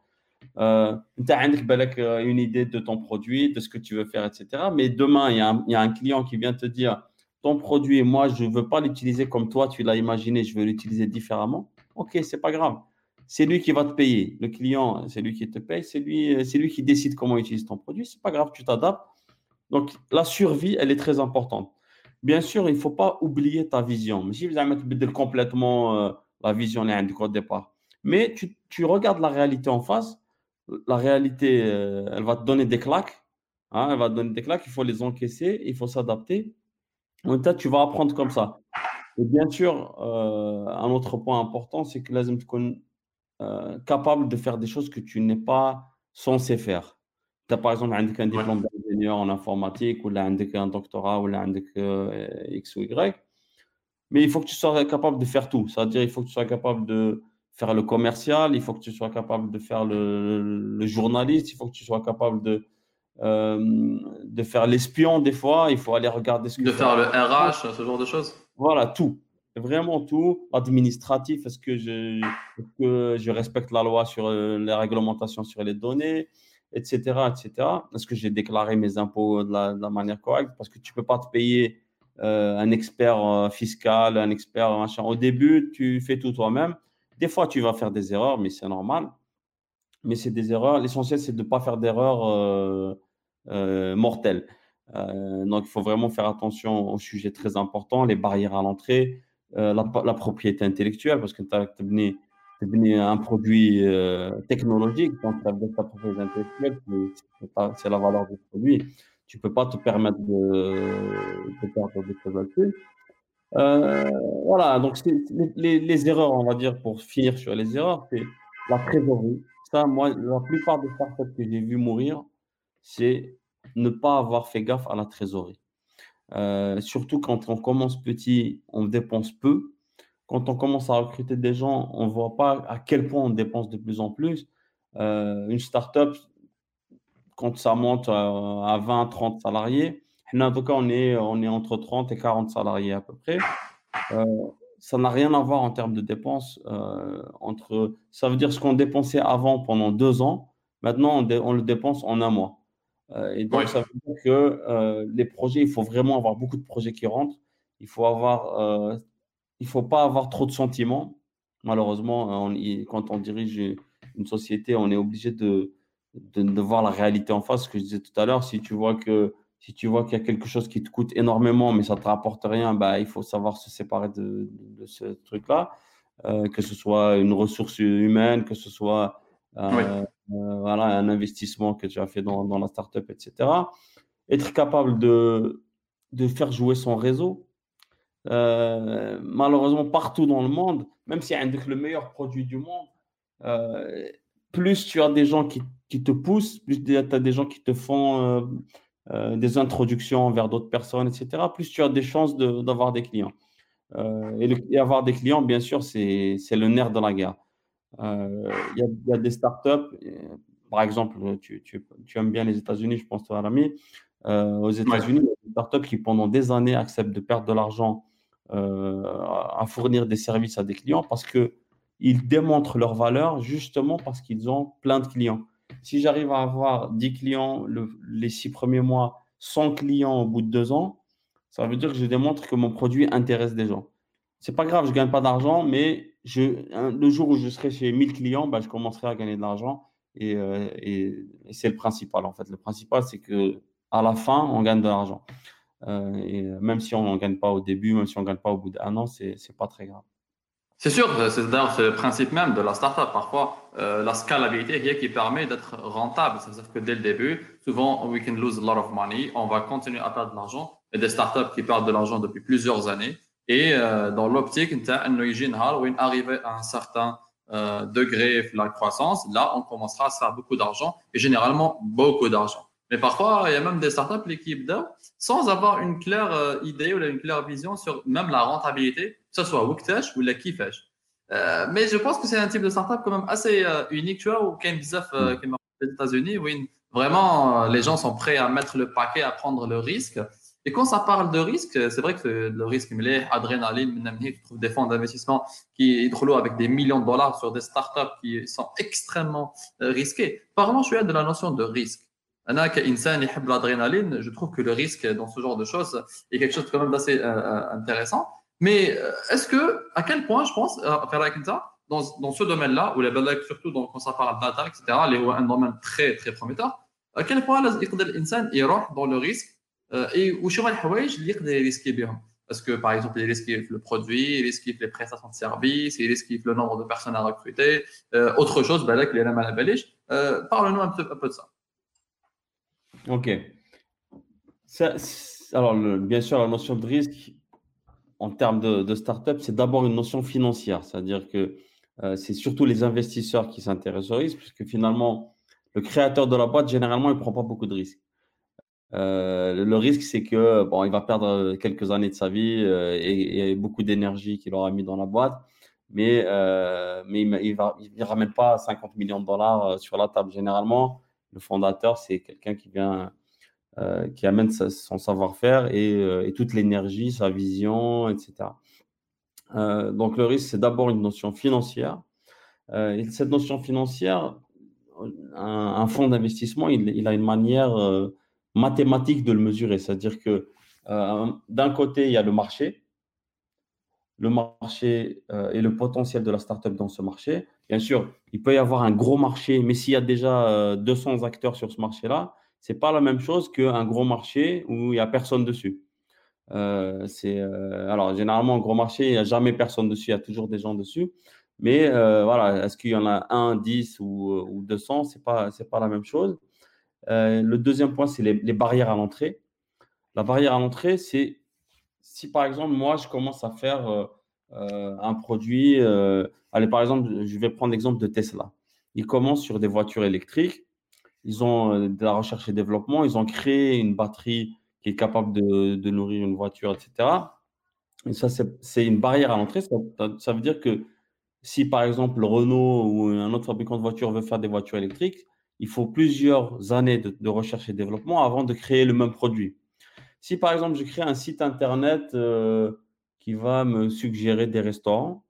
Euh, tu as une idée de ton produit, de ce que tu veux faire, etc. Mais demain, il y, a un, il y a un client qui vient te dire ton produit, moi, je ne veux pas l'utiliser comme toi, tu l'as imaginé, je veux l'utiliser différemment. Ok, c'est pas grave. C'est lui qui va te payer. Le client, c'est lui qui te paye, c'est lui, c'est lui qui décide comment utiliser ton produit. C'est pas grave, tu t'adaptes. Donc, la survie, elle est très importante. Bien sûr, il ne faut pas oublier ta vision. Si vous avez complètement euh, la vision au départ, mais tu, regardes la réalité en face, la réalité, euh, elle va te donner des claques. Hein, elle va donner des claques, il faut les encaisser, il faut s'adapter. Temps, tu vas apprendre comme ça. Et bien sûr, euh, un autre point important, c'est que tu euh, capable de faire des choses que tu n'es pas censé faire. Tu as par exemple un diplôme d'ingénieur en informatique, ou là, un doctorat, ou là, un euh, X ou Y. Mais il faut que tu sois capable de faire tout. C'est-à-dire, il faut que tu sois capable de faire le commercial, il faut que tu sois capable de faire le, le journaliste, il faut que tu sois capable de, euh, de faire l'espion des fois, il faut aller regarder ce que De faire le RH, ce genre de choses Voilà, tout. Vraiment tout. Administratif, est-ce que je, que je respecte la loi sur euh, les réglementations sur les données, etc. etc. Est-ce que j'ai déclaré mes impôts de la, de la, manière correcte Parce que tu ne peux pas te payer euh, un expert euh, fiscal, un expert machin. Au début, tu fais tout toi-même. Des fois, tu vas faire des erreurs, mais c'est normal. Mais c'est des erreurs. L'essentiel, c'est de ne pas faire d'erreurs euh, mortelles. Euh, donc, il faut vraiment faire attention aux sujets très importants, les barrières à l'entrée, euh, la, propriété intellectuelle, parce que tu as devenu un produit technologique, donc ta propriété intellectuelle, c'est la valeur du produit. Tu ne peux pas te permettre de, de perdre des choses là-dessus. Voilà, donc les, erreurs, on va dire, pour finir sur les erreurs, c'est la trésorerie. Ça, moi, la plupart des startups que j'ai vu mourir, c'est ne pas avoir fait gaffe à la trésorerie. Euh, surtout quand on commence petit, on dépense peu. Quand on commence à recruter des gens, on ne voit pas à quel point on dépense de plus en plus. Euh, une startup, quand ça monte à 20, 30 salariés, en tout cas, on est, on est entre 30 et 40 salariés à peu près. Euh, ça n'a rien à voir en termes de dépenses. Euh, entre, ça veut dire ce qu'on dépensait avant pendant deux ans, maintenant on le dépense en un mois. Euh, et donc, ça veut dire que euh, les projets, il faut vraiment avoir beaucoup de projets qui rentrent. Il faut avoir, euh, il faut pas avoir trop de sentiments. Malheureusement, on, quand on dirige une société, on est obligé de, de, de, voir la réalité en face. Ce que je disais tout à l'heure, si tu vois que si tu vois qu'il y a quelque chose qui te coûte énormément, mais ça ne te rapporte rien, bah, il faut savoir se séparer de, de ce truc-là, euh, que ce soit une ressource humaine, que ce soit euh, voilà, un investissement que tu as fait dans, dans la startup, etc. Être capable de, de faire jouer son réseau. Euh, malheureusement, partout dans le monde, même si avec le meilleur produit du monde, euh, plus tu as des gens qui, qui te poussent, plus tu as des gens qui te font euh, des introductions vers d'autres personnes, etc., plus tu as des chances d'avoir de, des clients. Euh, et, et, avoir des clients, bien sûr, c'est le nerf de la guerre. Il euh, y, y, a des startups, par exemple, tu, tu, tu aimes bien les États-Unis, je pense, toi, Rami. aux États-Unis, ouais. il y a des startups qui, pendant des années, acceptent de perdre de l'argent à fournir des services à des clients parce qu'ils démontrent leur valeur justement parce qu'ils ont plein de clients. Si j'arrive à avoir 10 clients le, les six premiers mois, 100 clients au bout de deux ans, ça veut dire que je démontre que mon produit intéresse des gens. C'est pas grave, je gagne pas d'argent, mais je, le jour où je serai chez 1000 clients, bah, je commencerai à gagner de l'argent. Et, euh, et, et c'est le principal, en fait. Le principal, c'est que à la fin, on gagne de l'argent. Euh, et même si on n'en gagne pas au début, même si on ne gagne pas au bout d'un an, c'est pas très grave. C'est sûr, c'est le principe même de la startup. Parfois, euh, la scalabilité qui permet d'être rentable. C'est-à-dire que dès le début, souvent, we can lose a lot of money. On va continuer à perdre de l'argent. A des startups qui perdent de l'argent depuis plusieurs années et euh, dans l'optique on arrive à un certain euh, degré de la croissance là on commencera à faire beaucoup d'argent et généralement beaucoup d'argent. Mais parfois il y a même des startups l'équipe qui sans avoir une claire euh, idée ou une claire vision sur même la rentabilité que ce soit Wiktash ou la Kifesh mais je pense que c'est un type de startup quand même assez unique tu vois ou qui est aux États-Unis où vraiment les gens sont prêts à mettre le paquet à prendre le risque. Et quand ça parle de risque, c'est vrai que le risque, adrénaline, tu trouves des fonds d'investissement qui trouvent avec des millions de dollars sur des startups qui sont extrêmement euh, risquées. Parlons, je suis de la notion de risque. l'adrénaline, je trouve que le risque dans ce genre de choses est quelque chose quand même d'assez euh, euh, intéressant. Mais est-ce que, à quel point, je pense, dans, dans ce domaine-là, ou les blagues surtout quand ça parle de data, etc., les, un domaine très, très prometteur, à quel point l'insan il rentre dans le risque et où شنو الحوايج اللي يقدر يريسكي بهم Est-ce que, par exemple, il esquive le produit, il esquive les prestations de services, il esquive le nombre de personnes à recruter, euh, autre chose, ben là, qu'il est la mal à Parle-nous un peu, un peu de ça. Ok. Ça, alors, le, bien sûr, la notion de risque en termes de, de start-up, c'est d'abord une notion financière. C'est-à-dire que euh, c'est surtout les investisseurs qui s'intéressent au risque, puisque finalement, le créateur de la boîte, généralement, il ne prend pas beaucoup de risques. Euh, le risque, c'est que bon, il va perdre quelques années de sa vie euh, et, beaucoup d'énergie qu'il aura mis dans la boîte, mais, euh, mais il ne ramène pas 50 millions de dollars euh, sur la table. Généralement, le fondateur, c'est quelqu'un qui vient, euh, qui amène son savoir-faire et, euh, toute l'énergie, sa vision, etc. Euh, donc le risque, c'est d'abord une notion financière. et cette notion financière, un, fonds d'investissement, il, a une manière mathématique de le mesurer. C'est-à-dire que d'un côté, il y a le marché, le marché euh, et le potentiel de la startup dans ce marché. Bien sûr, il peut y avoir un gros marché, mais s'il y a déjà euh, 200 acteurs sur ce marché-là, c'est pas la même chose qu'un gros marché où il n'y a personne dessus. Euh, c'est alors généralement un gros marché, il n'y a jamais personne dessus, il y a toujours des gens dessus. Mais voilà, est-ce qu'il y en a un, 10 ou, ou 200 C'est pas pas la même chose. Le deuxième point, c'est les, barrières à l'entrée. La barrière à l'entrée, c'est si par exemple, moi, je commence à faire euh, euh, un produit, euh, allez, par exemple, je vais prendre l'exemple de Tesla. Ils commencent sur des voitures électriques, ils ont de la recherche et développement, ils ont créé une batterie qui est capable de, de nourrir une voiture, etc. Et ça, c'est une barrière à l'entrée. Ça, ça, veut dire que si, par exemple, Renault ou un autre fabricant de voitures veut faire des voitures électriques, il faut plusieurs années de, recherche et développement avant de créer le même produit. Si par exemple, je crée un site internet euh, qui va me suggérer des restaurants,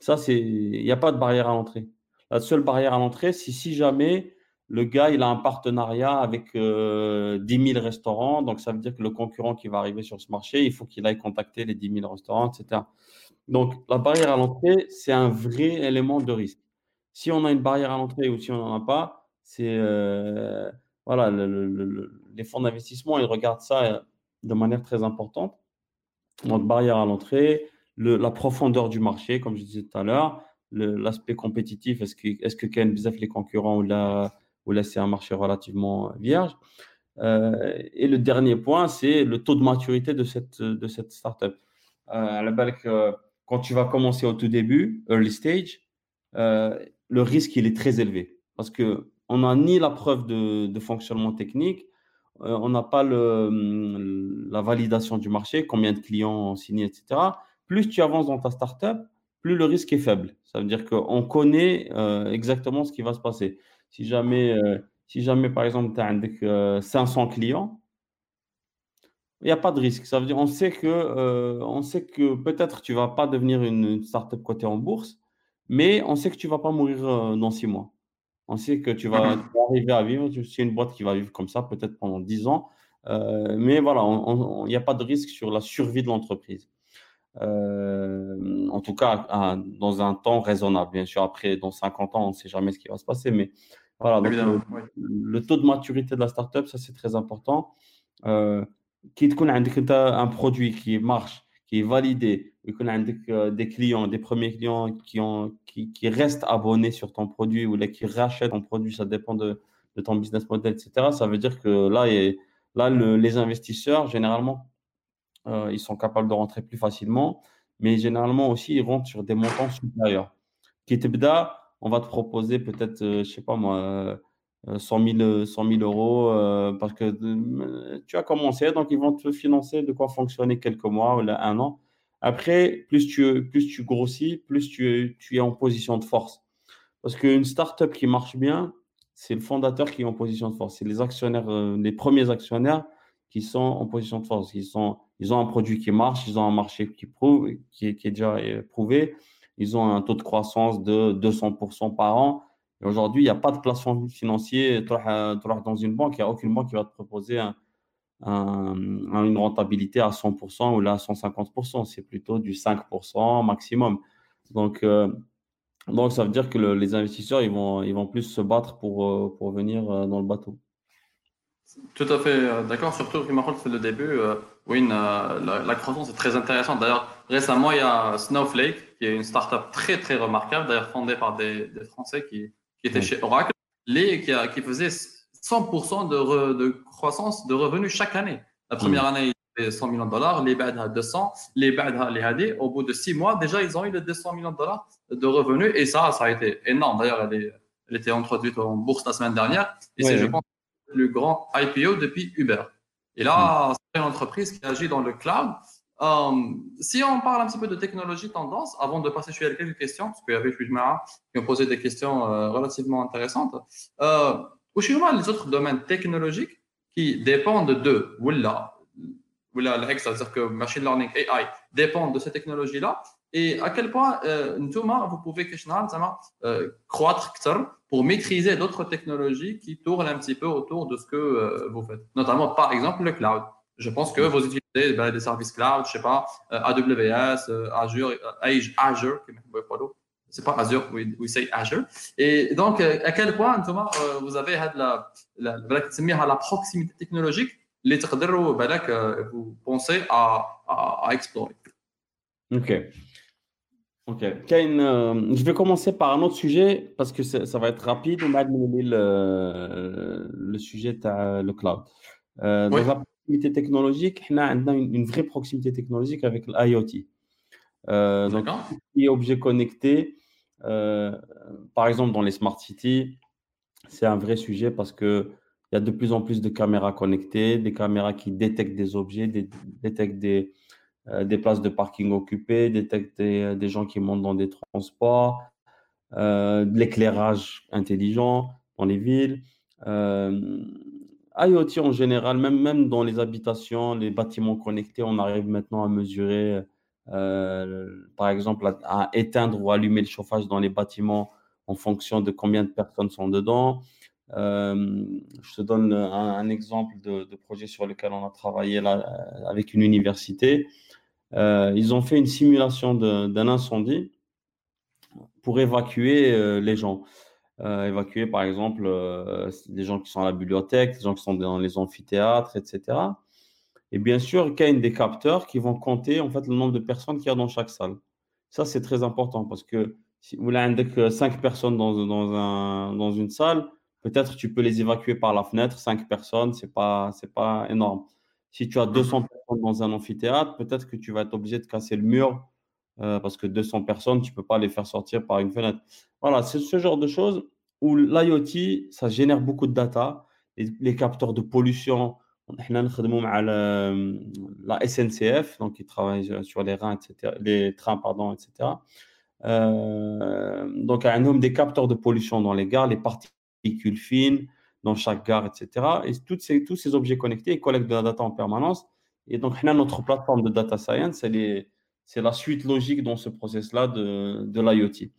ça, il n'y a pas de barrière à l'entrée. La seule barrière à l'entrée, c'est si jamais le gars, il a un partenariat avec euh, 10 000 restaurants, donc ça veut dire que le concurrent qui va arriver sur ce marché, il faut qu'il aille contacter les 10 000 restaurants, etc. Donc, la barrière à l'entrée, c'est un vrai élément de risque. Si on a une barrière à l'entrée ou si on n'en a pas, c'est euh, voilà, le, le, le, les fonds d'investissement, ils regardent ça euh, de manière très importante. Donc, barrière à l'entrée, la profondeur du marché, comme je disais tout à l'heure, l'aspect compétitif, est-ce que, est-ce que Ken les concurrents, ou là, ou là c'est un marché relativement vierge? Euh, et le dernier point, c'est le taux de maturité de cette, de cette startup. À la balle quand tu vas commencer au tout début, early stage, le risque, il est très élevé parce que on n'a ni la preuve de, fonctionnement technique, euh, on n'a pas hum, la validation du marché, combien de clients ont signé, etc. Plus tu avances dans ta startup, plus le risque est faible. Ça veut dire qu'on connaît euh, exactement ce qui va se passer. Si jamais, euh, si jamais par exemple, tu as 500 clients, il n'y a pas de risque. Ça veut dire on sait que, on sait que peut-être tu ne vas pas devenir une, une startup cotée en bourse, mais on sait que tu ne vas pas mourir dans six mois. On sait que tu vas, tu vas arriver à vivre. C'est une boîte qui va vivre comme ça, peut-être pendant 10 ans. Euh, mais voilà, il n'y a pas de risque sur la survie de l'entreprise. Euh, en tout cas, à, dans un temps raisonnable. Bien sûr, après, dans 50 ans, on ne sait jamais ce qui va se passer. Mais voilà, donc, le, taux de maturité de la startup, ça, c'est très important. Euh, qu'on a un produit qui marche, qui est validé, et qu'on a des clients, des premiers clients qui, ont, qui, restent abonnés sur ton produit ou qui rachètent ton produit, ça dépend de, ton business model, etc. Ça veut dire que là, et, là le, les investisseurs, généralement, euh, ils sont capables de rentrer plus facilement, mais généralement aussi, ils rentrent sur des montants supérieurs. Qui on va te proposer peut-être, euh, je sais pas moi, 100 000, 100 000 euros parce que tu as commencé, donc ils vont te financer de quoi fonctionner quelques mois ou un an. Après, plus tu, plus tu grossis, plus tu, tu es en position de force. Parce qu'une startup qui marche bien, c'est le fondateur qui est en position de force. C'est les actionnaires, les premiers actionnaires qui sont en position de force. Ils, sont, ils ont un produit qui marche, ils ont un marché qui, prouve, qui, est, déjà prouvé, ils ont un taux de croissance de 200% par an. Et aujourd'hui, il n'y a pas de placement financier. Tu dans une banque, il n'y a aucune banque qui va te proposer une rentabilité à 100% ou là à 150%. C'est plutôt du 5% maximum. Donc, euh, donc, ça veut dire que les investisseurs, ils vont, ils vont plus se battre pour, euh, pour venir euh, dans le bateau. Tout à fait d'accord. Surtout, c'est le début. oui, la, la, croissance est très intéressante. D'ailleurs, récemment, il y a Snowflake, qui est une startup très, très remarquable, d'ailleurs fondée par des, des Français qui, qui était chez Oracle, les, qui, a, qui faisait 100% de, de, croissance de revenus chaque année. La première année, il avait 100 millions de dollars, les BAD 200, les BAD les AD, au bout de six mois, déjà, ils ont eu les 200 millions de dollars de revenus. Et ça, ça a été énorme. D'ailleurs, elle, elle, était introduite en bourse la semaine dernière. Et c'est, je pense, le plus grand IPO depuis Uber. Et là, c'est une entreprise qui agit dans le cloud. Euh, si on parle un petit peu de technologie tendance, avant de passer sur quelques questions, parce qu'il y avait Fujimara qui ont posé des questions euh, relativement intéressantes, euh, où les autres domaines technologiques qui dépendent de Willa, Willa c'est-à-dire que machine learning, AI, dépendent de ces technologies-là, et à quel point euh, vous pouvez euh, croître pour maîtriser d'autres technologies qui tournent un petit peu autour de ce que euh, vous faites, notamment par exemple le cloud. Je pense que vous utilisez ben, des services cloud, je sais pas, euh, AWS, euh, Azure, euh, Azure, c'est pas Azure, we, we say Azure. Et donc, à quel point, Thomas, vous avez la, la, la, la proximité technologique, les que vous pensez à, à, à explorer. Ok. Ok. Kane, je vais commencer par un autre sujet parce que ça va être rapide. On a le, le sujet, le cloud. Euh, oui. Dans proximité technologique, on a une, vraie proximité technologique avec l'IoT. Euh, donc, les objets connectés, euh, par exemple dans les smart cities, c'est un vrai sujet parce que il y a de plus en plus de caméras connectées, des caméras qui détectent des objets, détectent des, euh, des places de parking occupées, détectent des, des, gens qui montent dans des transports, euh, de l'éclairage intelligent dans les villes. Euh, IoT en général, même, même dans les habitations, les bâtiments connectés, on arrive maintenant à mesurer, euh, par exemple, à, éteindre ou allumer le chauffage dans les bâtiments en fonction de combien de personnes sont dedans. Euh, je te donne un, exemple de, projet sur lequel on a travaillé euh, avec une université. ils ont fait une simulation d'un incendie pour évacuer les gens. Évacuer, par exemple, des gens qui sont à la bibliothèque, des gens qui sont dans les amphithéâtres, etc. Et bien sûr, a des capteurs qui vont compter en fait le nombre de personnes qu'il y a dans chaque salle. Ça, c'est très important parce que si vous avez 5 personnes dans, dans, un, dans une salle, peut-être tu peux les évacuer par la fenêtre. 5 personnes, ce n'est pas, pas énorme. Si tu as 200 mmh personnes dans un amphithéâtre, peut-être que tu vas être obligé de casser le mur euh, parce que 200 personnes, tu ne peux pas les faire sortir par une fenêtre. Voilà, c'est ce genre de choses où l'IoT, ça génère beaucoup de data. Les, capteurs de pollution, travaillent sur les, reins, etc., les trains, pardon, etc. Euh, donc, un nombre des capteurs de pollution dans les gares, les particules fines dans chaque gare, etc. Et tous ces objets connectés, collectent de la data en permanence. Et donc, notre plateforme de data science, c'est la suite logique dans ce process-là de, l'IoT.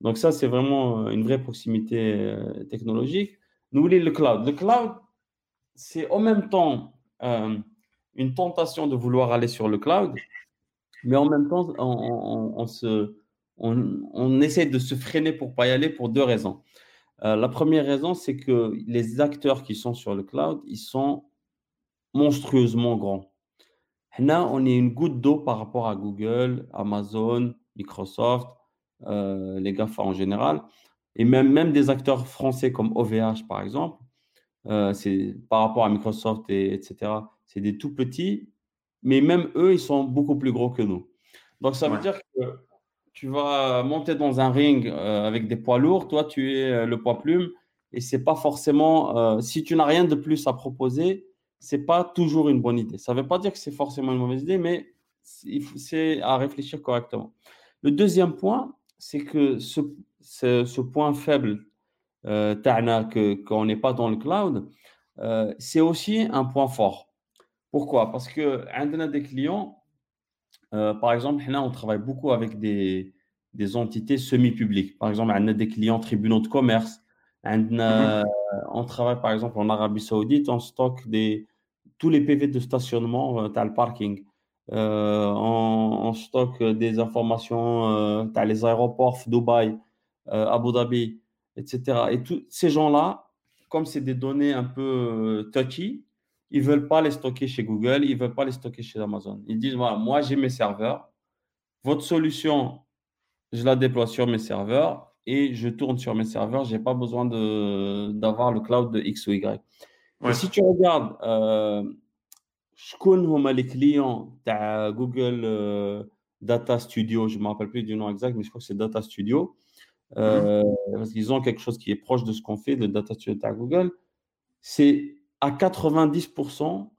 Donc ça, c'est vraiment une vraie proximité euh, technologique. Nous voulons. Le cloud, c'est en même temps euh, une tentation de vouloir aller sur le cloud, mais en même temps, on, essaie de se freiner pour pas y aller pour deux raisons. la première raison, c'est que les acteurs qui sont sur le cloud, ils sont monstrueusement grands. Là, on est une goutte d'eau par rapport à Google, Amazon, Microsoft, euh, les GAFA en général, et même, même des acteurs français comme OVH, par exemple, euh, c'est par rapport à Microsoft, et, etc., c'est des tout petits, mais même eux, ils sont beaucoup plus gros que nous. Donc, ça veut dire que tu vas monter dans un ring euh, avec des poids lourds, toi, tu es le poids plume, et c'est pas forcément, euh, si tu n'as rien de plus à proposer, c'est pas toujours une bonne idée. Ça ne veut pas dire que c'est forcément une mauvaise idée, mais c'est à réfléchir correctement. Le deuxième point, c'est que ce, ce, point faible, euh, qu'on n'est pas dans le cloud, euh, c'est aussi un point fort. Pourquoi? Parce que a des clients, euh, par exemple, là, on travaille beaucoup avec des, des entités semi-publiques. Par exemple, on a des clients tribunaux de commerce. Mm-hmm. On travaille, par exemple, en Arabie Saoudite, on stocke des, tous les PV de stationnement, tu as le parking. Euh, on, stocke des informations, euh, tu as les aéroports, Dubaï, euh, Abu Dhabi, etc. Et tous ces gens-là, comme c'est des données un peu touchy, ils ne veulent pas les stocker chez Google, ils ne veulent pas les stocker chez Amazon. Ils disent, voilà, moi j'ai mes serveurs, votre solution, je la déploie sur mes serveurs et je tourne sur mes serveurs, je n'ai pas besoin d'avoir le cloud de X ou Y. si tu regardes connais les clients de Google euh, Data Studio Je ne me rappelle plus du nom exact, mais je crois que c'est Data Studio. Euh, mhm. Parce qu'ils ont quelque chose qui est proche de ce qu'on fait, le Data Studio de Google. C'est à 90%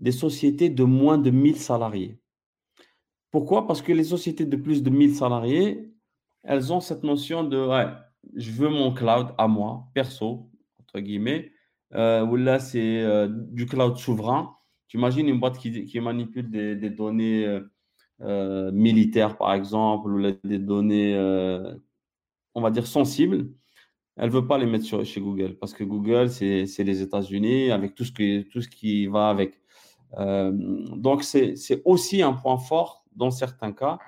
des sociétés de moins de 1000 salariés. Pourquoi? Parce que les sociétés de plus de 1000 salariés, elles ont cette notion de ouais, je veux mon cloud à moi, perso, entre guillemets, euh, ou là c'est euh, du cloud souverain. Tu imagines une boîte qui, manipule des, données euh, euh, militaires, par exemple, ou des données, euh, on va dire, sensibles. Elle ne veut pas les mettre sur, chez Google parce que Google, c'est les États-Unis avec tout ce, qui, tout ce qui va avec. donc, c'est aussi un point fort dans certains cas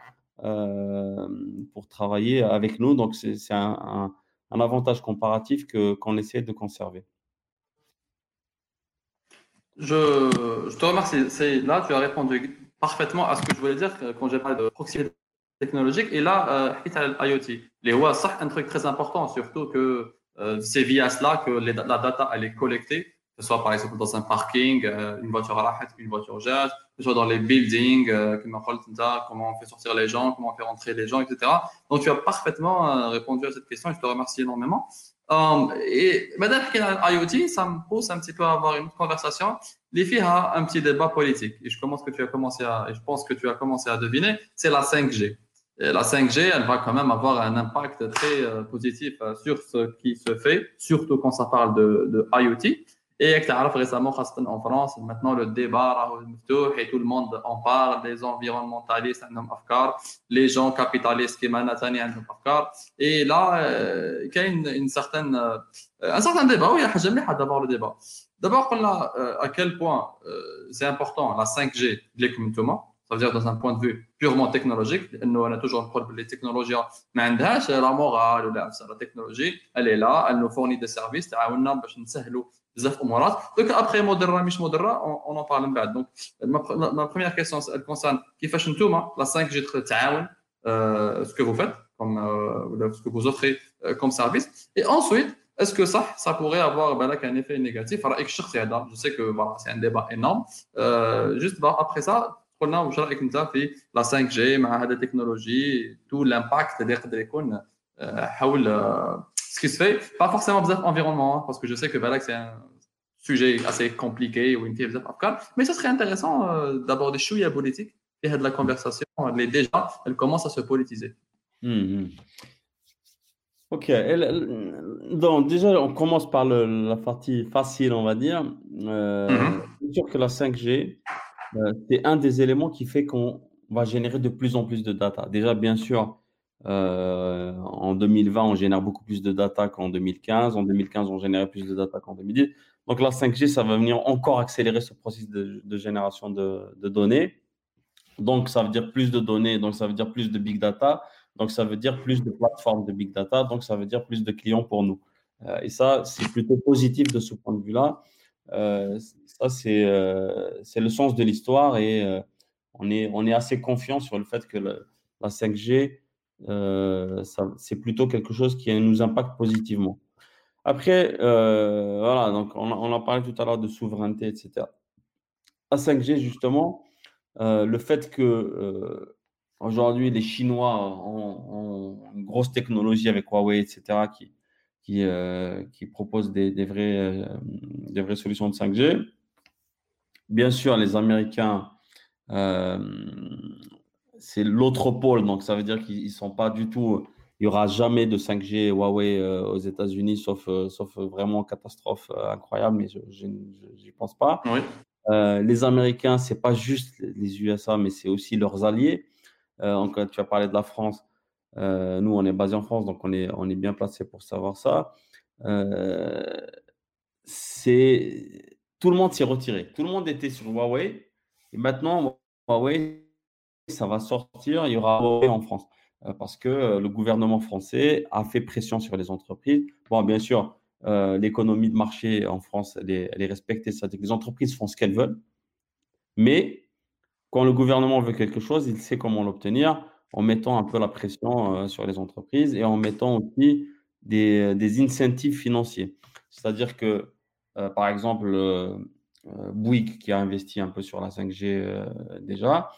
pour travailler avec nous. Donc, c'est un, un, avantage comparatif qu'on essaie de conserver. Je, je te remercie. Là, tu as répondu parfaitement à ce que je voulais dire quand j'ai parlé de proximité technologique. Et là, euh, IoT. Les WA, ça, un truc très important, surtout que euh, c'est via cela que la data elle est collectée, que ce soit par exemple dans un parking, euh, une voiture à la une voiture jazz, que ce soit dans les buildings, comment on fait sortir les gens, comment on fait rentrer les gens, etc. Donc, tu as parfaitement répondu à cette question et je te remercie énormément. Um, et Madame IoT, ça me pousse un petit peu à avoir une conversation. Les filles ont un petit débat politique. Et je commence que tu as commencé à, et je pense que tu as commencé à deviner, c'est la 5G. Et la 5G, elle va quand même avoir un impact très euh, positif euh, sur ce qui se fait, surtout quand ça parle de, de IoT. Et tu as récemment, en France, maintenant le débat et tout le monde en parle, les environnementalistes, les gens capitalistes qui Et là, euh, il y a une, une certaine, euh, un certain débat. Oui, j'aime d'abord le débat. D'abord, euh, à quel point c'est important la 5G de l'économie ça veut dire dans un point de vue purement technologique, nous on a toujours un problème les technologies, mais la morale ou la technologie, elle est là, elle nous fournit des services, donc après moderne مش مودرا on en parle بعد donc ma première question elle concerne كيفاش نتوما la 5G تعاون ce que vous faites comme euh, ce que vous offrez euh, comme service et ensuite est-ce que ça ça pourrait avoir ben, un effet négatif je sais que voilà, c'est un débat énorme euh, juste bah, après ça قلنا واش رايك انت في la 5G مع هذه التكنولوجي tout l'impact اللي يقدر يكون حول ce qui se fait, pas forcément besoin environnement, hein, parce que je sais que Balak, c'est un sujet assez compliqué ou une mais ce serait intéressant euh, d'aborder chouïa politique et de la conversation. Elle est déjà, elle commence à se politiser. Hmm, hmm. Ok. donc, déjà, on commence par la partie facile, on va dire. Euh, mm-hmm. C'est sûr que la 5G, euh, c'est un des éléments qui fait qu'on va générer de plus en plus de data. Déjà, bien sûr, euh, en 2020, on génère beaucoup plus de data qu'en 2015. En 2015, on générait plus de data qu'en 2010. Donc la 5G, ça va venir encore accélérer ce processus de, génération de, données. Donc ça veut dire plus de données, donc ça veut dire plus de big data, donc ça veut dire plus de plateformes de big data, donc ça veut dire plus de clients pour nous. Euh, et ça, c'est plutôt positif de ce point de vue-là. Euh, ça, c'est c'est le sens de l'histoire et on, est, on est assez confiant sur le fait que la 5G euh, c'est plutôt quelque chose qui nous impacte positivement. Après, euh, voilà, donc on, on, a parlé tout à l'heure de souveraineté, etc. À 5G, justement, euh, le fait que aujourd'hui les Chinois ont, une grosse technologie avec Huawei, etc., qui, qui, euh, qui proposent des, des, vrais, euh, des vraies solutions de 5G. Bien sûr, les Américains, euh, c'est l'autre pôle, donc ça veut dire qu'ils ne sont pas du tout. Il n'y aura jamais de 5G Huawei euh, aux États-Unis, sauf, euh, sauf vraiment catastrophe euh, incroyable, mais je n'y pense pas. Oui. les Américains, ce n'est pas juste les USA, mais c'est aussi leurs alliés. donc, tu as parlé de la France. Nous, on est basé en France, donc on est, on est bien placé pour savoir ça. c'est tout le monde s'est retiré. Tout le monde était sur Huawei. Et maintenant, Huawei, ça va sortir. Il y aura Huawei en France. Euh, parce que euh, le gouvernement français a fait pression sur les entreprises. Bon, bien sûr, euh, l'économie de marché en France, elle est, elle est respectée. C'est-à-dire que les entreprises font ce qu'elles veulent. Mais quand le gouvernement veut quelque chose, il sait comment l'obtenir en mettant un peu la pression sur les entreprises et en mettant aussi des, des incentives financiers. C'est-à-dire que euh, par exemple, euh, euh, Bouygues qui a investi un peu sur la 5G déjà,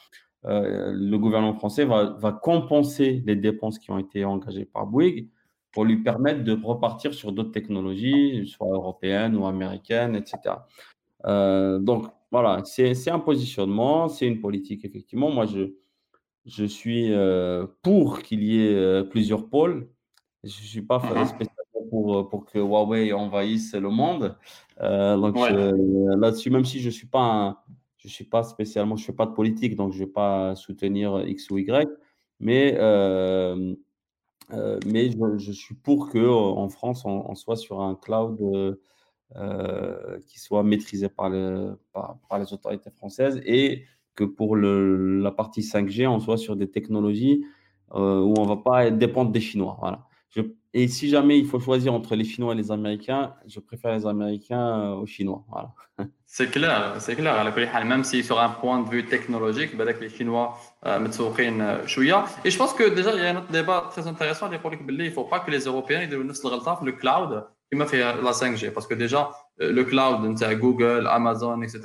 le gouvernement français va, va, compenser les dépenses qui ont été engagées par Bouygues pour lui permettre de repartir sur d'autres technologies, soit européennes ou américaines, etc. Euh, donc voilà, c'est un positionnement, c'est une politique, effectivement. Moi, je, je suis euh, pour qu'il y ait plusieurs pôles. Je ne suis pas -huh. spécialement pour, euh, pour que Huawei envahisse le monde. Euh, donc ouais. là-dessus, même si je suis pas un, je suis pas spécialement, je fais pas de politique, donc je vais pas soutenir X ou Y, mais euh, euh, mais je, je, suis pour que en France on, on soit sur un cloud euh, qui soit maîtrisé par, le, par, par, les autorités françaises et que pour le, la partie 5G, on soit sur des technologies euh, où on ne va pas dépendre des Chinois. Voilà. Je, et si jamais il faut choisir entre les Chinois et les Américains, je préfère les Américains euh, aux Chinois. Voilà. [laughs] C'est clair, c'est clair. Même si sur un point de vue technologique, avec les Chinois euh, mettent. Et je pense que déjà, il y a un autre débat très intéressant. Il ne faut pas que les Européens ils deviennent le cloud qui m'a fait la 5G. Parce que déjà, euh, le cloud, Google, Amazon, etc.,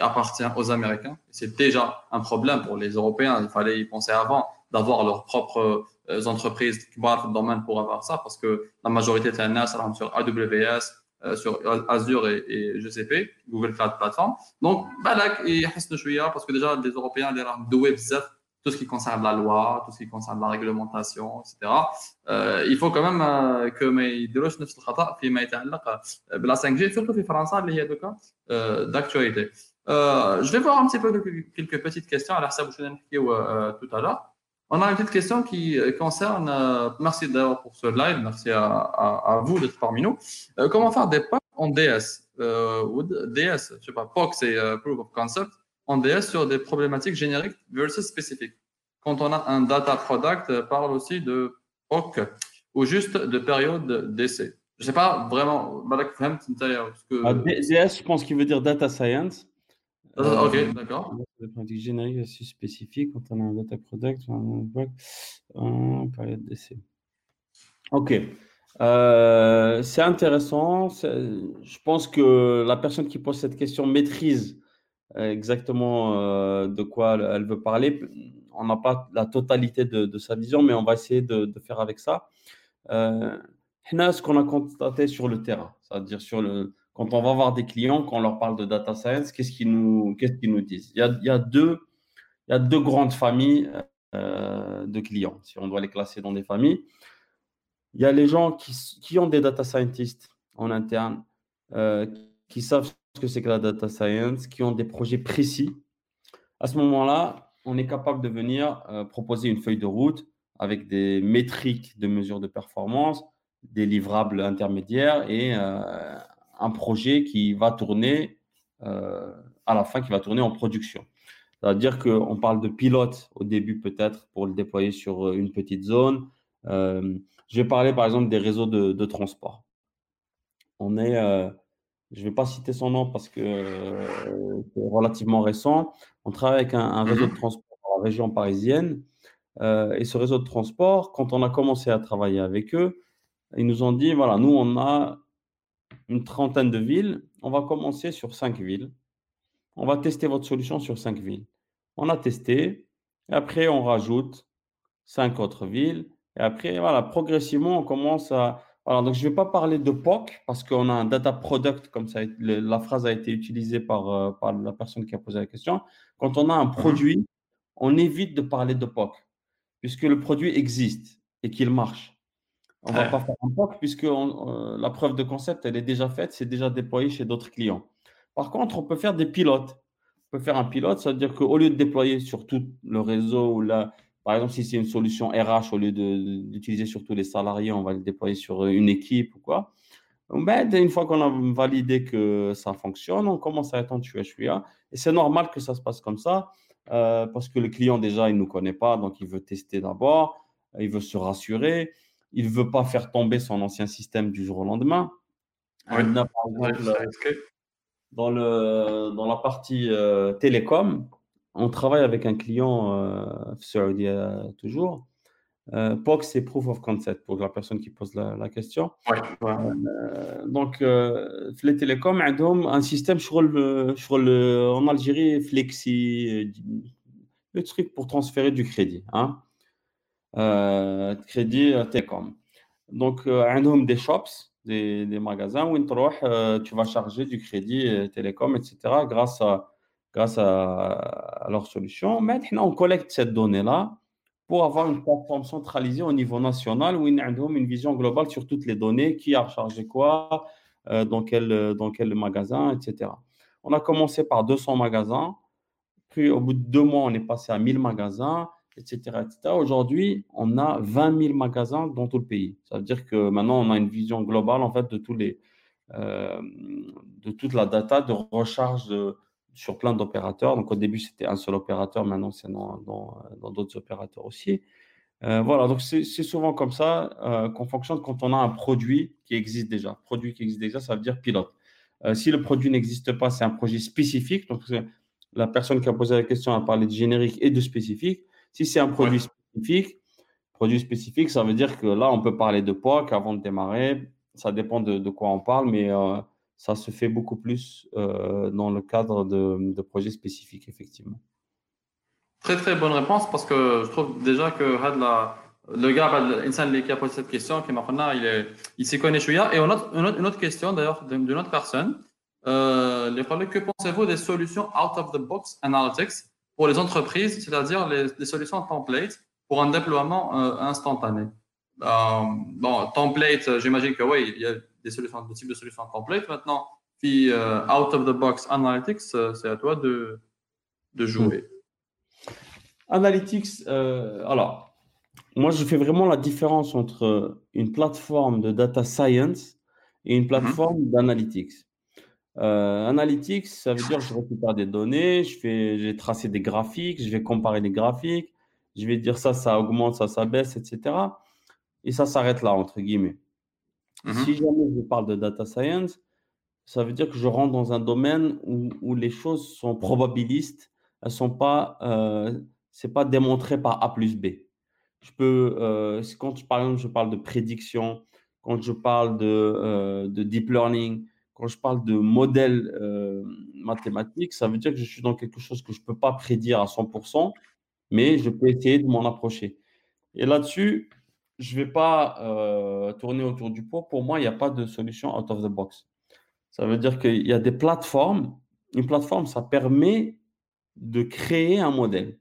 appartient aux Américains. C'est déjà un problème pour les Européens. Il fallait y penser avant d'avoir leurs propres euh, entreprises qui dans le domaine pour avoir ça, parce que la majorité de la seront sur AWS, euh, sur Azure et, et, GCP, Google Cloud Platform. Donc, balak et parce que déjà les Européens, les doués tout ce qui concerne la loi, tout ce qui concerne la réglementation, etc. Euh, il faut quand même euh, que mes déloches ne se traitent pas, puis mes la 5G, surtout en France, il y a deux cas euh, d'actualité. Euh, je vais voir un petit peu quelques, quelques petites questions à la euh, euh, tout à l'heure. On a une petite question qui concerne, euh, merci d'ailleurs pour ce live, merci à, à, à vous d'être parmi nous. Euh, comment faire des POC en DS ou DS, je sais pas, POC c'est Proof of Concept, en DS sur des problématiques génériques versus spécifiques? Quand on a un data product, parle aussi de POC ou juste de période d'essai. Je sais pas vraiment, ce que... Ah, DS, je pense qu'il veut dire data science. Euh, ok, d'accord. Des pratiques génériques assez spécifiques quand on a un data product, en période d'essai. Ok. Euh, c'est intéressant. Je pense que la personne qui pose cette question maîtrise exactement euh, de quoi elle veut parler. On n'a pas la totalité de, de, sa vision, mais on va essayer de, de faire avec ça. Euh, ce qu'on a constaté sur le terrain, c'est-à-dire sur le, quand on va voir des clients, quand on leur parle de data science, qu'est-ce qu'ils nous, disent? Il y, a, deux, grandes familles euh, de clients, si on doit les classer dans des familles. Il y a les gens qui, ont des data scientists en interne, euh, qui savent ce que c'est que la data science, qui ont des projets précis. À ce moment-là, on est capable de venir euh, proposer une feuille de route avec des métriques de mesure de performance, des livrables intermédiaires et un projet qui va tourner euh, à la fin, qui va tourner en production. C'est-à-dire qu'on parle de pilote au début peut-être pour le déployer sur une petite zone. Euh, je vais parler par exemple des réseaux de, de transport. On est, euh, je ne vais pas citer son nom parce que euh, c'est relativement récent. On travaille avec un, un, réseau de transport dans la région parisienne. Et ce réseau de transport, quand on a commencé à travailler avec eux, ils nous ont dit, voilà, nous, on a une trentaine de villes. On va commencer sur cinq villes. On va tester votre solution sur cinq villes. On a testé. Et après, on rajoute cinq autres villes. Et après, voilà, progressivement, on commence à, Voilà, donc je ne vais pas parler de POC parce qu'on a un data product, comme ça, la phrase a été utilisée par, euh, par la personne qui a posé la question. Quand on a un produit, on évite de parler de POC puisque le produit existe et qu'il marche. On ne va pas faire un POC puisque euh, la preuve de concept, elle est déjà faite, c'est déjà déployé chez d'autres clients. Par contre, on peut faire des pilotes. On peut faire un pilote, ça veut dire qu'au lieu de déployer sur tout le réseau ou là, par exemple, si c'est une solution RH, au lieu d'utiliser sur tous les salariés, on va le déployer sur une équipe ou quoi. Ben, une fois qu'on a validé que ça fonctionne, on commence à en QHUA. Et c'est normal que ça se passe comme ça, euh, parce que le client, déjà, il ne nous connaît pas, donc il veut tester d'abord, il veut se rassurer, il ne veut pas faire tomber son ancien système du jour au lendemain. Oui. dans, le, dans la partie euh, télécom, on travaille avec un client euh, toujours. Euh, POC, c'est Proof of Concept pour la personne qui pose la, question. Ouais, euh, donc, euh, les télécoms ont un système sur le, sur le, en Algérie, Flexi, le truc pour transférer du crédit. Hein? Crédit télécom. Donc, ont des shops, des, magasins où tu vas charger du crédit télécom, etc. grâce à grâce à, leur solution. Maintenant, on collecte cette donnée-là pour avoir une plateforme centralisée au niveau national où ils ont une vision globale sur toutes les données, qui a chargé quoi, euh, dans quel magasin, etc. On a commencé par 200 magasins, puis au bout de deux mois, on est passé à 1000 magasins, etc. Aujourd'hui, on a 20 000 magasins dans tout le pays. Ça veut dire que maintenant, on a une vision globale en fait de, tous les, euh, de toute la data de recharge de, sur plein d'opérateurs. Donc au début, c'était un seul opérateur, maintenant c'est dans, d'autres opérateurs aussi. Euh, voilà, donc c'est, souvent comme ça euh, qu'on fonctionne quand on a un produit qui existe déjà. Produit qui existe déjà, ça veut dire pilote. Euh, si le produit n'existe pas, c'est un projet spécifique. Donc la personne qui a posé la question a parlé de générique et de spécifique. Si c'est un produit spécifique, produit spécifique, ça veut dire que là, on peut parler de POC avant de démarrer. Ça dépend de, de quoi on parle, mais ça se fait beaucoup plus euh, dans le cadre de, projets spécifiques, effectivement. Très, très bonne réponse parce que je trouve déjà que le gars, qui a posé cette question, qui il, il s'y connaît Et on a une autre, question d'ailleurs d'une autre personne. Euh, que pensez-vous des solutions out of the box analytics? Pour les entreprises, c'est-à-dire les, solutions template pour un déploiement euh, instantané Bon, template, j'imagine que oui, il y a des solutions, des types de solutions complètes. Maintenant, puis euh, out of the box analytics, euh, c'est à toi de, de jouer. Analytics, euh, alors, moi je fais vraiment la différence entre une plateforme de data science et une plateforme mhm. d'analytics. Analytics, ça veut dire que je récupère des données, je fais, j'ai tracé des graphiques, je vais comparer les graphiques, je vais dire ça, ça augmente, ça, ça baisse, etc. Et ça s'arrête là, entre guillemets. Si mmh jamais je parle de data science, ça veut dire que je rentre dans un domaine où, les choses sont probabilistes, elles sont pas, euh, c'est pas démontré par A plus B. Je peux, euh, quand par exemple je parle de prédiction, quand je parle de, euh, de deep learning, quand je parle de modèles euh, mathématiques, ça veut dire que je suis dans quelque chose que je ne peux pas prédire à 100%, mais je peux essayer de m'en approcher. Et là-dessus, je ne vais pas euh, tourner autour du pot. Pour moi, il n'y a pas de solution out of the box. Ça veut dire qu'il y a des plateformes. Une plateforme, ça permet de créer un modèle.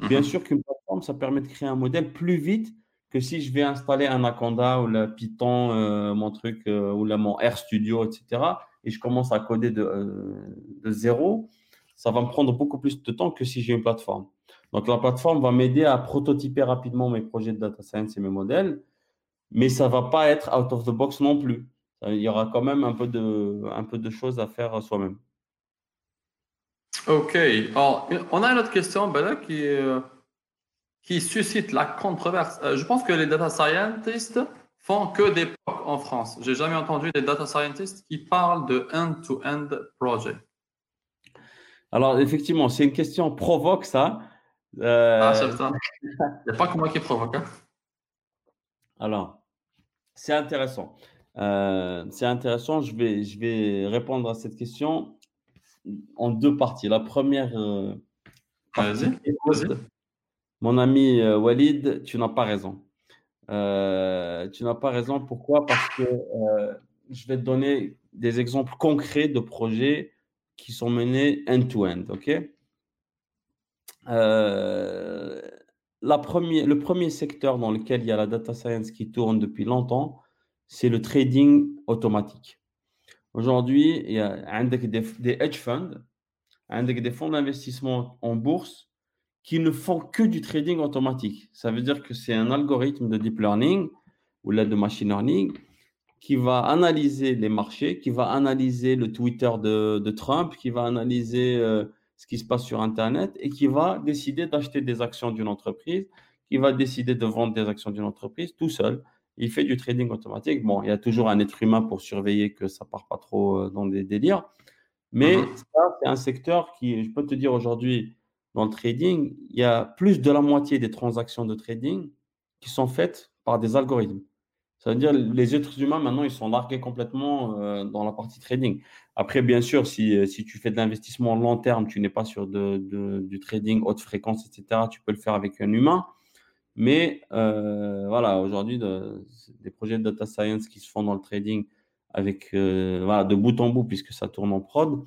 Bien mhm. sûr qu'une plateforme, ça permet de créer un modèle plus vite que si je vais installer Anaconda ou la Python, euh, mon truc, euh, ou la, mon RStudio, etc. Et je commence à coder de, de zéro. Ça va me prendre beaucoup plus de temps que si j'ai une plateforme. Donc, la plateforme va m'aider à prototyper rapidement mes projets de data science et mes modèles, mais ça va pas être out of the box non plus. Il y aura quand même un peu de, un peu de choses à faire soi-même. OK. Alors, on a une autre question ben qui, euh, qui suscite la controverse. Euh, je pense que les data scientists font que des POC en France. J'ai jamais entendu des data scientists qui parlent de end-to-end -end project. Alors, effectivement, c'est une question provoque, ça. Euh, ah, Il n'y a pas que moi qui provoque. Hein. Alors, c'est intéressant. Euh, c'est intéressant. Je vais, je vais répondre à cette question en deux parties. La première. Euh, Mon ami Walid, tu n'as pas raison. euh, tu n'as pas raison. Pourquoi? Parce que euh, je vais te donner des exemples concrets de projets qui sont menés end-to-end. euh, le premier secteur dans lequel il y a la data science qui tourne depuis longtemps, c'est le trading automatique. Aujourd'hui, il y a des, des hedge funds, des fonds d'investissement en bourse qui ne font que du trading automatique. Ça veut dire que c'est un algorithme de deep learning ou là de machine learning qui va analyser les marchés, qui va analyser le Twitter de, Trump, qui va analyser euh, ce qui se passe sur Internet et qui va décider d'acheter des actions d'une entreprise, qui va décider de vendre des actions d'une entreprise tout seul. Il fait du trading automatique. Bon, il y a toujours un être humain pour surveiller que ça ne part pas trop euh, dans des délires. Mais mhm. ça, c'est un secteur qui, je peux te dire aujourd'hui, dans le trading, il y a plus de la moitié des transactions de trading qui sont faites par des algorithmes. Ça veut dire les êtres humains, maintenant, ils sont largués complètement euh, dans la partie trading. Après, bien sûr, si, si tu fais de l'investissement long terme, tu n'es pas sur de, du trading haute fréquence, etc., tu peux le faire avec un humain. Mais euh, voilà, aujourd'hui, des projets de data science qui se font dans le trading avec euh, voilà, de bout en bout, puisque ça tourne en prod,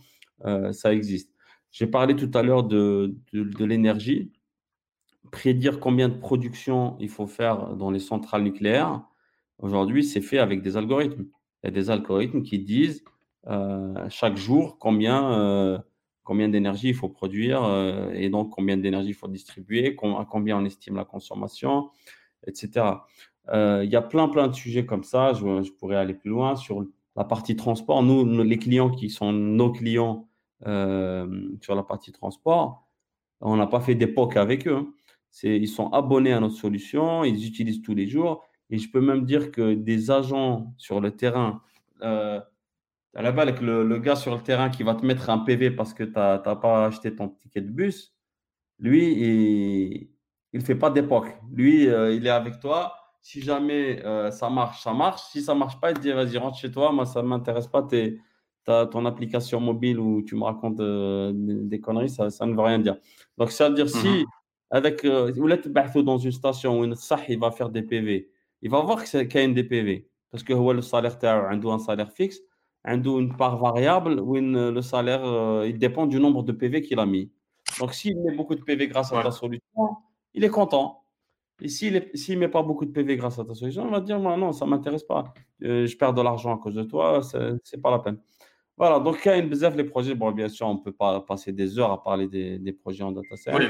ça existe. J'ai parlé tout à l'heure de, de, l'énergie. Prédire combien de production il faut faire dans les centrales nucléaires, aujourd'hui, c'est fait avec des algorithmes. Il y a des algorithmes qui disent euh, chaque jour combien, euh, combien d'énergie il faut produire euh, et donc combien d'énergie il faut distribuer, à combien on estime la consommation, etc. il y a plein, plein de sujets comme ça. Je, je, pourrais aller plus loin sur la partie transport. Nous, les clients qui sont nos clients, euh, sur la partie transport, on n'a pas fait d'époque avec eux. Hein. Ils sont abonnés à notre solution, ils utilisent tous les jours. Et je peux même dire que des agents sur le terrain, euh, à la le, gars sur le terrain qui va te mettre un PV parce que tu n'as pas acheté ton ticket de bus, lui, il ne fait pas d'époque. Lui, euh, il est avec toi. Si jamais euh, ça marche, ça marche. Si ça marche pas, il te dit vas-y, rentre chez toi. Moi, ça ne m'intéresse pas. Ton application mobile où tu me racontes euh, des conneries, ça, ça, ne veut rien dire. Donc, ça veut dire si, mhm. avec, euh, vous êtes dans une station où une il va faire des PV, il va voir qu'il y a une DPV. Parce que le salaire, a un salaire fixe, une part variable où le salaire, euh, il dépend du nombre de PV qu'il a mis. Donc, s'il met beaucoup de PV grâce à ta solution, il est content. Et s'il ne met pas beaucoup de PV grâce à ta solution, il va dire non, ça ne m'intéresse pas. je perds de l'argent à cause de toi, ce n'est pas la peine. Voilà, donc il y a une les projets. Bon, bien sûr, on ne peut pas passer des heures à parler des, projets en data science.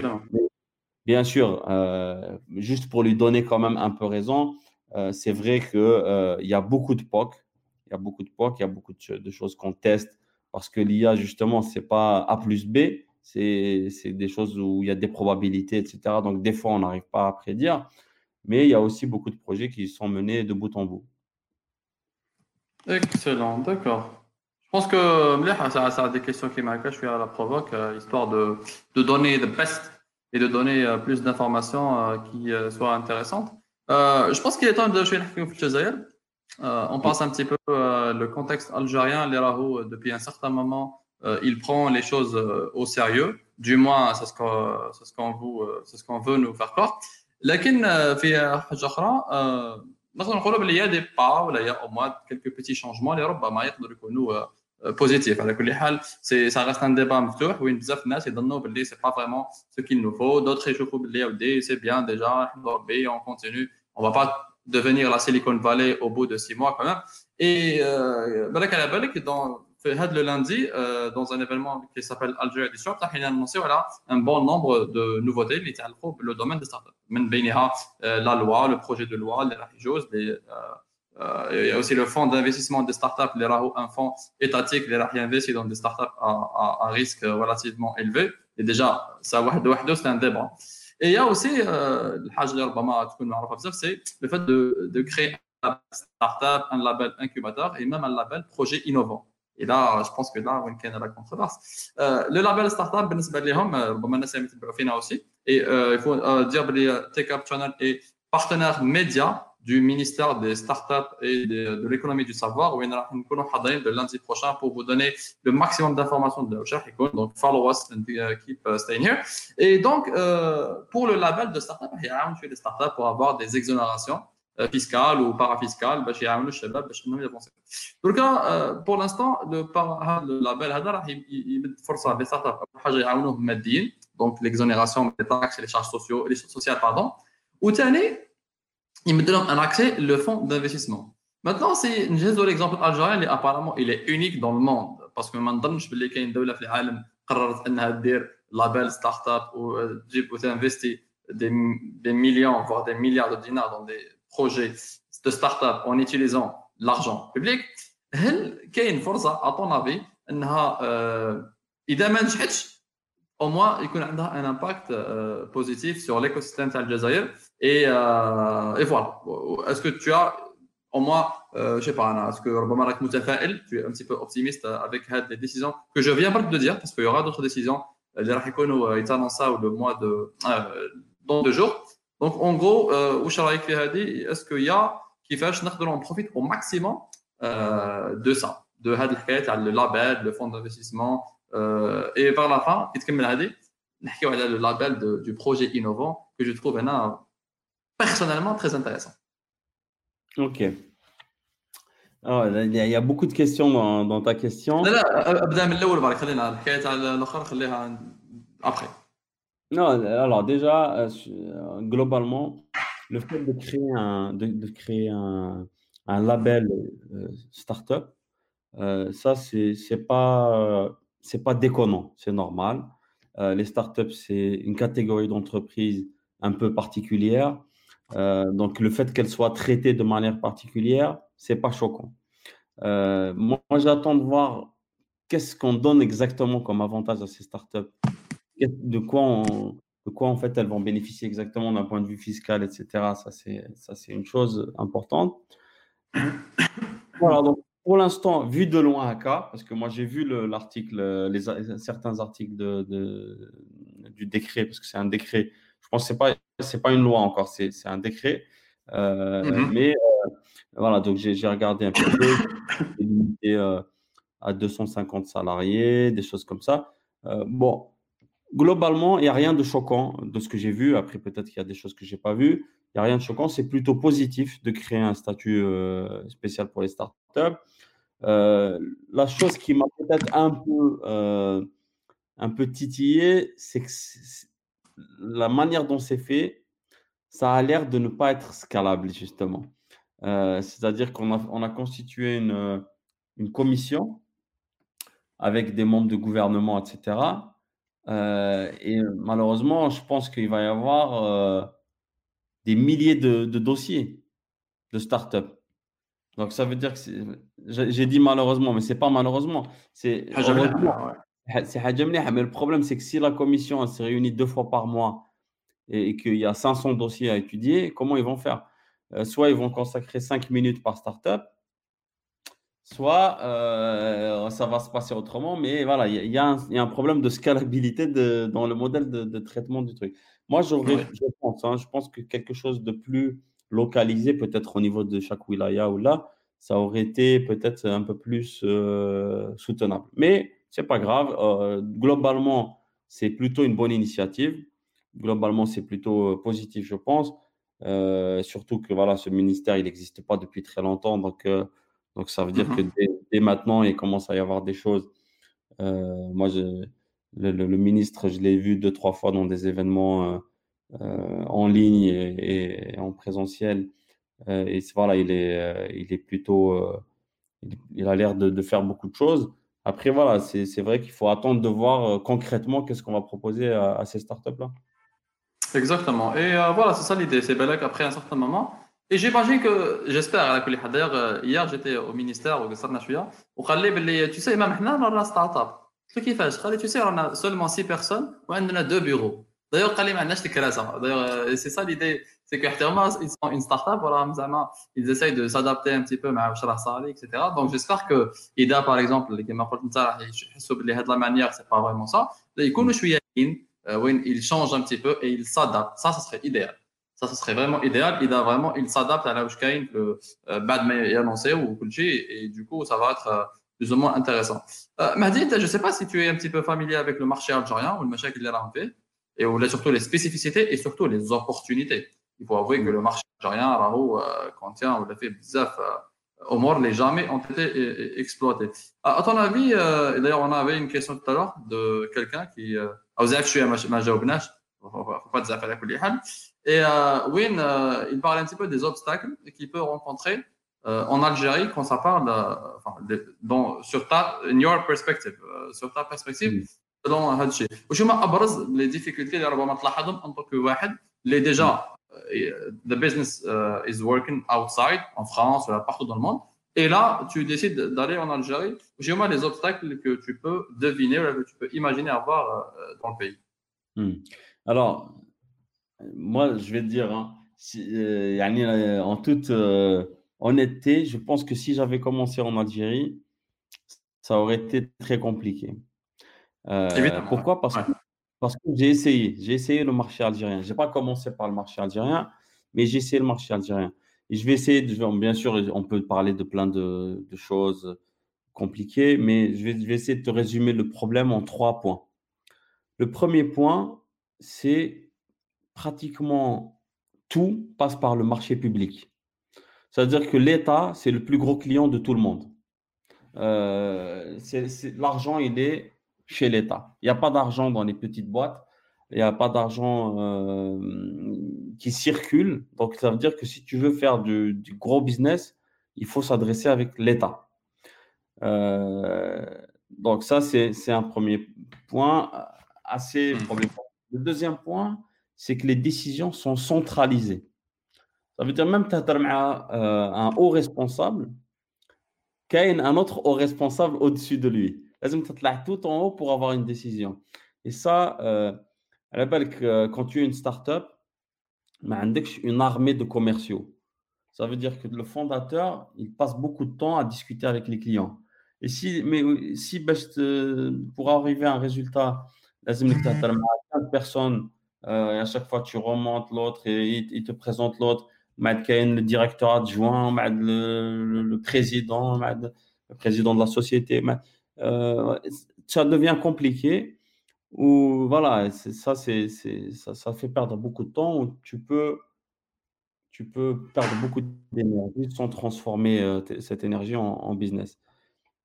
bien sûr, euh, juste pour lui donner quand même un peu raison, euh, c'est vrai qu'il euh, y a beaucoup de POC, il y a beaucoup de POC, il y a beaucoup de, choses qu'on teste parce que l'IA, justement, ce n'est pas A plus B, c'est des choses où il y a des probabilités, etc. Donc, des fois, on n'arrive pas à prédire, mais il y a aussi beaucoup de projets qui sont menés de bout en bout. Excellent, d'accord. Je pense que ça, ça a des questions qui m'intéressent, je suis à la provoque, euh, histoire de, de donner the best et de donner euh, plus d'informations euh, qui soient intéressantes. je pense qu'il est temps de jouer On pense un petit peu le contexte algérien. L'Eraho, depuis un certain moment, il prend les choses au sérieux. Du moins, c'est ce qu'on ce qu'on ce qu'on veut nous faire croire. لكن في حاجه اخرى نقدر نقولوا باللي il y a des pas ولا il y a au moins quelques petits changements اللي ربما يقدروا يكونوا بوزيتيف على كل حال سي سا ريست ان ديبا مفتوح وين بزاف الناس يظنوا باللي سي با فريمون سو كيل نو فو دوتر يشوفوا باللي ودي سي بيان ديجا نحن ربي اون كونتينيو اون با با devenir la Silicon Valley au bout de six mois quand même. Et euh, بالك على بالك dans في هذا le lundi euh, dans un événement qui s'appelle Algeria Disrupt راح annoncé voilà un bon nombre de nouveautés اللي يتعلقوا بالدومين دي ستارت اب من بينها la loi le projet de loi اللي راح يجوز euh, il y a aussi le fonds d'investissement des startups, les un fonds étatique, les investi dans des startups à, risque relativement élevé. Et déjà, ça, c'est un débat. Et il y a aussi, euh, c'est le fait de, créer un startup, un label incubateur et même un label projet innovant. Et là, je pense que là, on a la controverse. Euh, le label startup, aussi. Et il faut dire que Tech Up Channel est partenaire média du ministère des startups et de, l'économie du savoir, où nous allons le lundi prochain pour vous donner le maximum d'informations de la recherche. Donc, follow us and uh, keep uh, staying here. Et donc, euh, pour le label de startup, il y a des startups pour avoir des exonérations fiscales ou parafiscales باش يعاونوا الشباب باش انهم يافونسي دركا بور لانستون هذا اللابيل هذا راح يمد فرصه لي ستارت اب اول حاجه يعاونوهم ماديا دونك ليكزونيراسيون لي تاكس لي شارج سوسيو لي سوسيال باردون وثاني يمد لهم ان accès le fonds d'investissement Maintenant, c'est نجهزوا l'exemple algérien اللي apparemment il est unique dans le monde parce que ما نظنش باللي كاين دوله في العالم قررت انها دير لابيل ستارت اب وتجيب وتنفستي des, des millions voire des milliards de dinars dans des projets de start-up en utilisant l'argent public هل كاين فرصه à ton avis انها اذا ما نجحتش au moins يكون عندها un impact positif sur l'écosystème تاع الجزائر et, euh, et voilà. Est-ce que tu as, en moi, euh, je sais pas, Anna, est-ce que tu es un petit peu optimiste avec les décisions que je viens pas de dire, parce qu'il y aura d'autres décisions. Euh, les Rahikono est euh, annoncé le mois de, euh, dans deux jours. Donc, en gros, euh, est-ce qu'il y a qui fait que nous en profite au maximum de ça, de le label, le fonds d'investissement, et par la fin, qu'est-ce a le label de, du projet innovant que je trouve là personnellement très intéressant Ok. Alors, il y a- il y a beaucoup de questions dans, dans ta question. لا لا ابدا من الاول بعد خلينا الحكايه تاع الاخر خليها ابخي Non, alors déjà, euh, su- euh, globalement, le fait de créer un, de, de créer un, un label euh, startup, euh, ça, c'est c'est pas, euh, c'est pas déconnant, c'est normal. Euh, les startups, c'est une catégorie d'entreprise un peu particulière. Euh, donc, le fait qu'elles soient traitées de manière particulière, c'est pas choquant. Euh, moi, j'attends de voir qu'est-ce qu'on donne exactement comme avantage à ces startups de quoi, de quoi en fait elles vont bénéficier exactement d'un point de vue fiscal, etc. Ça, c'est, ça, c'est une chose importante. Voilà, donc pour l'instant, vu de loin cas, parce que moi j'ai vu le- l'article, certains articles de- du décret, parce que c'est un décret. Je pense que c'est pas, c'est pas une loi encore, c'est, c'est un décret. Euh, Mhm. Mais euh, voilà, donc j'ai, j'ai regardé un petit peu, [coughs] limité euh, à 250 salariés, des choses comme ça. Bon, globalement, il n'y a rien de choquant de ce que j'ai vu. Après, peut-être qu'il y a des choses que je n'ai pas vues. Il n'y a rien de choquant. C'est plutôt positif de créer un statut spécial pour les startups. La chose qui m'a peut-être un peu, un peu titillé, c'est que c'est- la manière dont c'est fait, ça a l'air de ne pas être scalable, justement. Euh, c'est-à-dire qu'on a, constitué euh, une, commission avec des membres de gouvernement, etc. Euh, et malheureusement, je pense qu'il va y avoir des milliers de, dossiers de start-up. Donc ça veut dire que j'ai dit malheureusement, mais c'est pas malheureusement. Ah, c'est mais le problème, c'est que si la commission se réunit deux fois par mois et, qu'il y a 500 dossiers à étudier, comment ils vont faire? Euh, soit ils vont consacrer 5 minutes par startup, soit euh, ça va se passer autrement, mais voilà, il y, a un problème de scalabilité dans le modèle de, traitement du truc. Moi, je pense, hein, je pense que quelque chose de plus localisé, peut-être au niveau de chaque wilaya ou là, ça aurait été peut-être un peu plus euh, soutenable. Mais c'est pas grave. euh, globalement, c'est plutôt une bonne initiative. Globalement, c'est plutôt euh, positif, je pense. Euh, surtout que voilà, ce ministère, il n'existe pas depuis très longtemps, donc euh, donc ça veut dire que Mhm. dès, dès maintenant, il commence à y avoir des choses. Moi, je, le, le- le ministre, je l'ai vu deux, trois fois dans des événements en ligne et, et en présentiel. Et voilà, il est, il est plutôt, il, il a l'air de, de faire beaucoup de choses. Après, voilà, c'est vrai qu'il faut attendre de voir euh, concrètement qu'est-ce qu'on va proposer à, ces startups-là. Exactement. Et euh, voilà, c'est ça l'idée. C'est Belek après un certain moment. Et j'imagine que, j'espère, d'ailleurs, hier j'étais au ministère, au Sarnachuya, au Khalib, tu sais, même maintenant, on a start-up. Ce qui fait, tu sais, on a seulement six personnes, on a deux bureaux. D'ailleurs, on a D'ailleurs, euh, c'est ça l'idée c'est que ils sont une start-up, voilà, ils essayent de s'adapter un petit peu à Sali, etc. Donc j'espère que Ida, par exemple, les de la manière, c'est pas vraiment ça. Ils euh, ils changent un petit peu et ils s'adaptent. Ça, ce serait idéal. Ça, ce serait vraiment idéal. Ida, vraiment, il s'adapte à la que euh, Badme est annoncé ou Kulchi, et du coup, ça va être euh, plus ou moins intéressant. Euh, Mahdi, je sais pas si tu es un petit peu familier avec le marché algérien ou le marché qu'il a fait, et ou là, surtout les spécificités et surtout les opportunités il faut avouer que mm. le marché algérien, Raho, euh, contient, on l'a fait bzaf, euh, au moins les jamais ont été euh, exploités. À ton avis, euh, d'ailleurs, on avait une question tout à l'heure de quelqu'un qui. Aouzak, je suis à Majaobnash, faut pas bzaf à. Hein. Et euh, Win, euh, il parle un petit peu des obstacles qu'il peut rencontrer en Algérie quand ça parle, enfin, dans, sur ta, in your perspective, sur ta perspective, mm. selon Hadji. Ou je les difficultés, les en tant que Wahed, les déjà. Mm the business uh, is working outside, en France, partout dans le monde. Et là, tu décides d'aller en Algérie. J'ai moi les obstacles que tu peux deviner, que tu peux imaginer avoir euh, dans le pays. Hmm. Alors, moi, je vais te dire, hein, euh, en toute honnêteté, je pense que si j'avais commencé en Algérie, ça aurait été très compliqué. pourquoi? Parce que parce que j'ai essayé, j'ai essayé le marché algérien. Je n'ai pas commencé par le marché algérien, mais j'ai essayé le marché algérien. Et je vais essayer, bien sûr, on peut parler de plein de, choses compliquées, mais je vais, je vais, essayer de te résumer le problème en trois points. Le premier point, c'est pratiquement tout passe par le marché public. C'est-à-dire que l'État, c'est le plus gros client de tout le monde. Euh, L'argent, il est chez l'État. Il n'y a pas d'argent dans les petites boîtes, il n'y a pas d'argent euh, qui circule. Donc, ça veut dire que si tu veux faire du, gros business, il faut s'adresser avec l'État. Euh, donc, ça, c'est un premier point assez mmh. problématique. Le deuxième point, c'est que les décisions sont centralisées. Ça veut dire même que tu as un haut responsable, qu'il y a un autre haut responsable au-dessus de lui لازم تطلع tout en haut pour avoir une décision. Et ça, euh, على بالك quand tu es une start-up, ما عندكش une armée de commerciaux. Ça veut dire que le fondateur, il passe beaucoup de temps à discuter avec les clients. Et si, mais si pour arriver à un résultat, لازم انك تهضر مع 15 personnes euh, et à chaque fois tu remontes l'autre et il, te présente l'autre بعد كاين le directeur adjoint بعد le, le, le président بعد le président de la société euh, ça devient compliqué. Ou voilà, ça, c'est, ça, ça fait perdre beaucoup de temps. Où tu peux, tu peux perdre beaucoup d'énergie sans transformer euh, cette énergie en, business.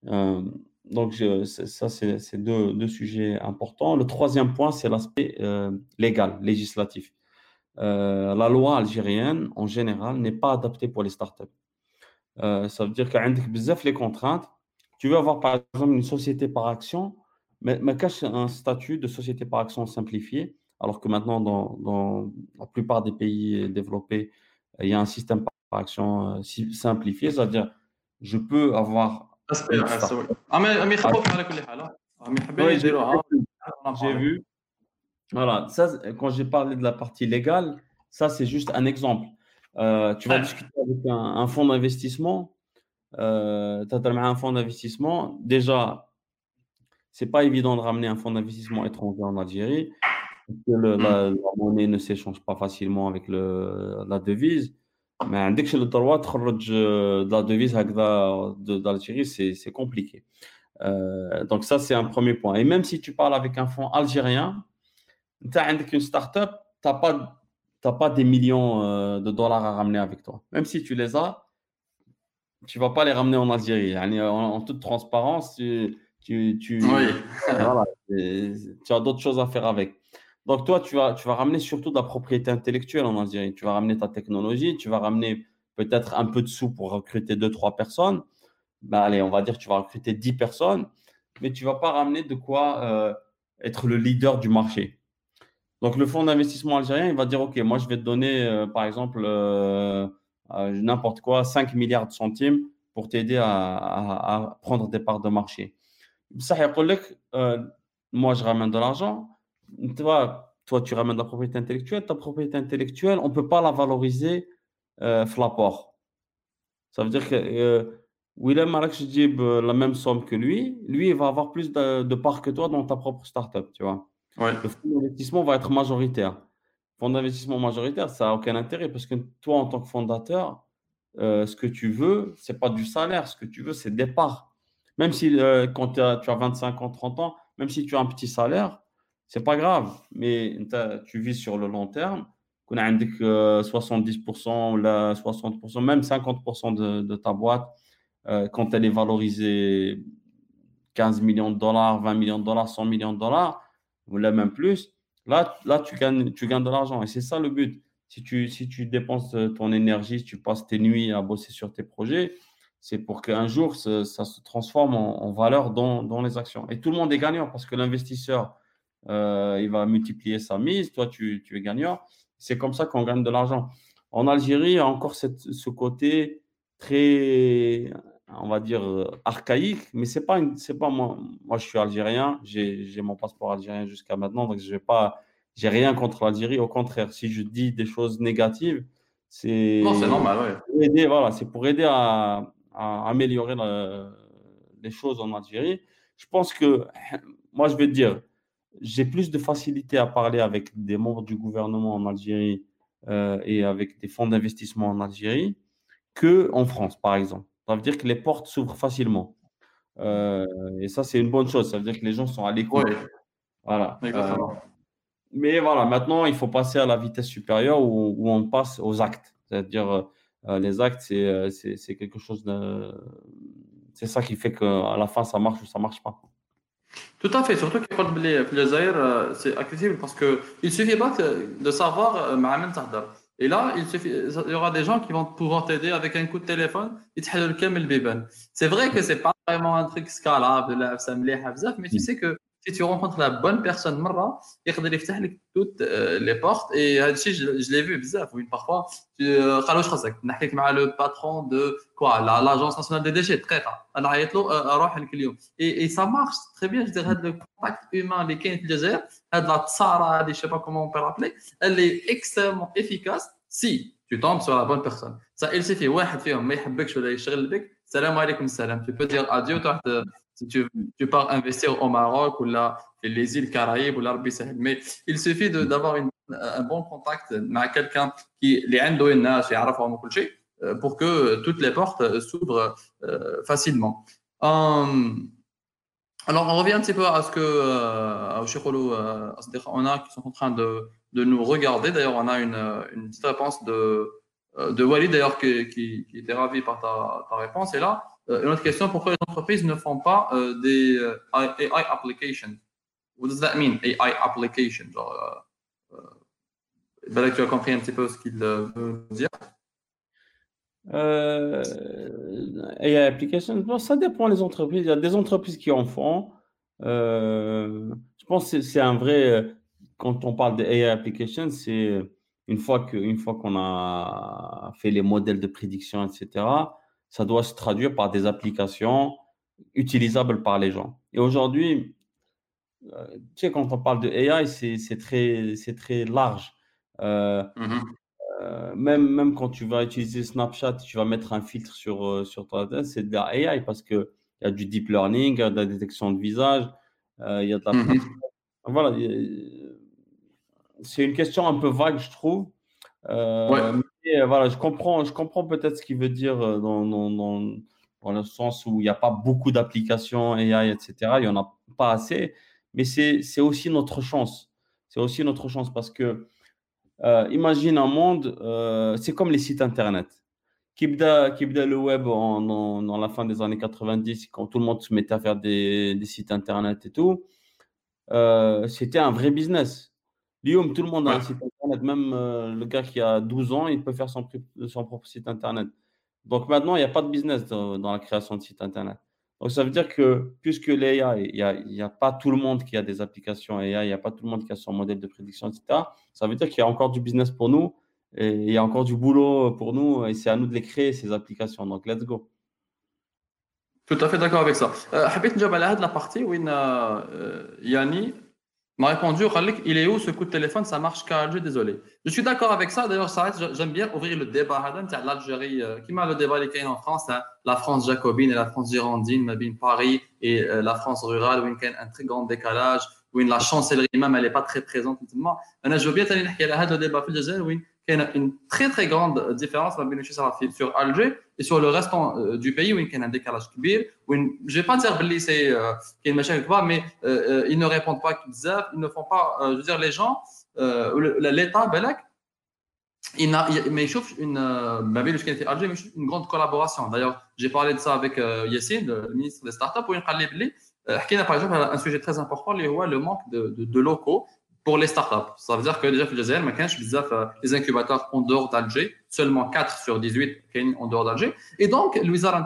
Euh, donc, ça, c'est deux, deux, sujets importants. Le troisième point, c'est l'aspect légal, législatif. la loi algérienne, en général, n'est pas adaptée pour les startups. ça veut dire qu'il y a les contraintes tu veux avoir par exemple une société par action, mais, mais cache un statut de société par action simplifié, alors que maintenant, dans, dans, la plupart des pays développés, il y a un système par action euh, simplifié, c'est-à-dire je peux avoir. J'ai vu. Voilà, ça, quand j'ai parlé de la partie légale, ça c'est juste un exemple. Euh, tu vas discuter avec un, un fonds d'investissement, tu as un fonds d'investissement. Déjà, c'est pas évident de ramener un fonds d'investissement étranger en Algérie. Parce que le, la, mm. la, monnaie ne s'échange pas facilement avec le, la devise. Mais dès que le droit de la devise d'Algérie, c'est compliqué. Euh, donc ça, c'est un premier point. Et même si tu parles avec un fonds algérien, tu as une start-up, tu n'as pas, pas des millions euh, de dollars à ramener avec toi. Même si tu les as, tu vas pas les ramener en Algérie. En, toute transparence, tu, tu, tu, [laughs] tu as d'autres choses à faire avec. Donc, toi, tu vas, tu vas ramener surtout de la propriété intellectuelle en Algérie. Tu vas ramener ta technologie, tu vas ramener peut-être un peu de sous pour recruter deux, trois personnes. Ben, allez, on va dire que tu vas recruter 10 personnes, mais tu vas pas ramener de quoi euh, être le leader du marché. Donc, le fonds d'investissement algérien, il va dire, OK, moi, je vais te donner, euh, par exemple, euh, n'importe quoi, 5 milliards de centimes pour t'aider à, prendre des parts de marché. Ça, euh, moi, je ramène de l'argent. Toi, toi, tu ramènes de la propriété intellectuelle. Ta propriété intellectuelle, on ne peut pas la valoriser euh, l'apport. Ça veut dire que euh, Willem je dis la même somme que lui. Lui, il va avoir plus de, parts que toi dans ta propre startup, tu vois. Le fonds d'investissement va être majoritaire fonds d'investissement majoritaire, ça n'a aucun intérêt parce que toi, en tant que fondateur, euh, ce que tu veux, ce n'est pas du salaire, ce que tu veux, c'est des parts. Même si euh, quand tu as 25 ans, 30 ans, même si tu as un petit salaire, c'est pas grave, mais tu vis sur le long terme. Qu'on a 70% euh, là, 60%, même 50% de, ta boîte, quand elle est valorisée 15 millions de dollars, 20 millions de dollars, 100 millions de dollars, ou même plus, là, là tu, gagnes, tu gagnes de l'argent. Et c'est ça le but. Si tu, si tu dépenses euh, ton énergie, si tu passes tes nuits à bosser sur tes projets, c'est pour qu'un jour, ça, se transforme en, valeur dans, dans, les actions. Et tout le monde est gagnant parce que l'investisseur, euh, il va multiplier sa mise, toi, tu, tu es gagnant. C'est comme ça qu'on gagne de l'argent. En Algérie, il y a encore ce côté très, on va dire, euh, archaïque, mais c'est pas, c'est pas moi. Moi, je suis algérien, j'ai mon passeport algérien jusqu'à maintenant, donc je vais pas, j'ai rien contre l'Algérie. Au contraire, si je dis des choses négatives, c'est. Non, c'est normal, oui. Aider, voilà, c'est pour aider à, à améliorer la, les choses en Algérie. Je pense que, [clears throat] moi, je vais te dire, j'ai plus de facilité à parler avec des membres du gouvernement en Algérie euh, et avec des fonds d'investissement en Algérie qu'en France, par exemple. Ça veut dire que les portes s'ouvrent facilement. Euh, et ça, c'est une bonne chose. Ça veut dire que les gens sont à l'écoute. Voilà. Euh, mais voilà, maintenant, il faut passer à la vitesse supérieure où, on passe aux actes. C'est-à-dire, euh, les actes, c'est, quelque chose de. C'est ça qui fait qu'à la fin, ça marche ou ça ne marche pas. Tout à fait, surtout que les plaisirs, c'est accessible parce qu'il ne suffit pas de savoir, Mohamed Tahdar. Et là, il, suffit, il y aura des gens qui vont pouvoir t'aider avec un coup de téléphone. C'est vrai que c'est pas vraiment un truc scalable, mais tu sais que si tu rencontres la bonne personne, marra, il peut ouvrir toutes euh, les portes. Et je, je l'ai vu bizarre. Oui, parfois, tu euh, avec le patron de quoi L'Agence nationale des déchets, très. Euh, et, ça marche très bien. Je dirais, le contact humain, les 15 Jazer, la tsara, je ne sais pas comment on peut l'appeler, elle est extrêmement efficace si tu tombes sur la bonne personne. Ça, il suffit, ouais, tu fais, mais que je le salam alaikum salam. Tu peux dire adieu, tu si tu, tu pars investir au Maroc ou là, les îles Caraïbes ou l'Arabie Saoudite. Mais il suffit d'avoir un bon contact avec quelqu'un qui les euh, pour que toutes les portes s'ouvrent euh, facilement. Alors, on revient un petit peu à ce que euh, on a qui sont en train de, de nous regarder. D'ailleurs, on a une, une petite réponse de, de Walid, d'ailleurs, qui, qui, qui, était ravi par ta, ta réponse. Et là, euh, une autre question, pourquoi les entreprises ne font pas euh, des euh, AI applications? What does that mean, AI application? Genre, ben tu as compris un petit peu ce qu'il veut dire? Euh, AI application, bon, ça dépend des entreprises. Il y a des entreprises qui en font. Euh, je pense que c'est un vrai. Quand on parle de AI application, c'est une fois que, une fois qu'on a fait les modèles de prédiction, etc ça doit se traduire par des applications utilisables par les gens. Et aujourd'hui, euh, tu sais, quand on parle de AI, c'est très, très large. Euh, mm-hmm. euh, même, même quand tu vas utiliser Snapchat, tu vas mettre un filtre sur, sur ton c'est de la AI parce qu'il y a du deep learning, il y a de la détection de visage, il y a de la. Mm-hmm. [laughs] Voilà. C'est une question un peu vague, je trouve. Ouais. Euh, voilà, je comprends, je comprends peut-être ce qu'il veut dire euh, dans, dans, dans, dans, le sens où il n'y a pas beaucoup d'applications AI, etc. Il n'y en a pas assez, mais c'est aussi notre chance. C'est aussi notre chance parce que euh, imagine un monde, euh, c'est comme les sites internet. Qui le web en, en, dans la fin des années 90, quand tout le monde se mettait à faire des, des sites internet et tout, euh, c'était un vrai business. Lyon, tout le monde a un site même euh, le gars qui a 12 ans, il peut faire son, son propre site internet. Donc maintenant, il n'y a pas de business dans, la création de site internet. Donc ça veut dire que puisque l'IA, il n'y a, a, pas tout le monde qui a des applications AI, il n'y a pas tout le monde qui a son modèle de prédiction, etc. Ça veut dire qu'il y a encore du business pour nous et il y a encore du boulot pour nous et c'est à nous de les créer, ces applications. Donc let's go. Tout à fait d'accord avec ça. Euh, Habit la partie où euh, Yanni m'a répondu, il est où ce coup de téléphone? Ça marche Alger, désolé. Je suis d'accord avec ça. D'ailleurs, ça j'aime bien ouvrir le débat. L'Algérie, euh, qui m'a le débat est en France, hein, la France jacobine et la France girondine, Paris et euh, la France rurale, où il y a un très grand décalage, où la chancellerie même, elle n'est pas très présente. Je veux bien le débat il y a une très très grande différence sur Alger et sur le reste euh, du pays où il y a un décalage kbir où je ne vais pas dire que c'est euh, y a une machine mais euh, ils ne répondent pas ils ne font pas je veux dire les gens l'État il a, il, mais je une, euh, une grande collaboration. D'ailleurs, j'ai parlé de ça avec euh, Yassine, le ministre des startups, où il a par exemple un sujet très important, le manque de, de, de locaux pour les startups. Ça veut dire que déjà, il y a les incubateurs en dehors d'Alger, seulement 4 sur 18 en dehors d'Alger. Et donc, le Wizard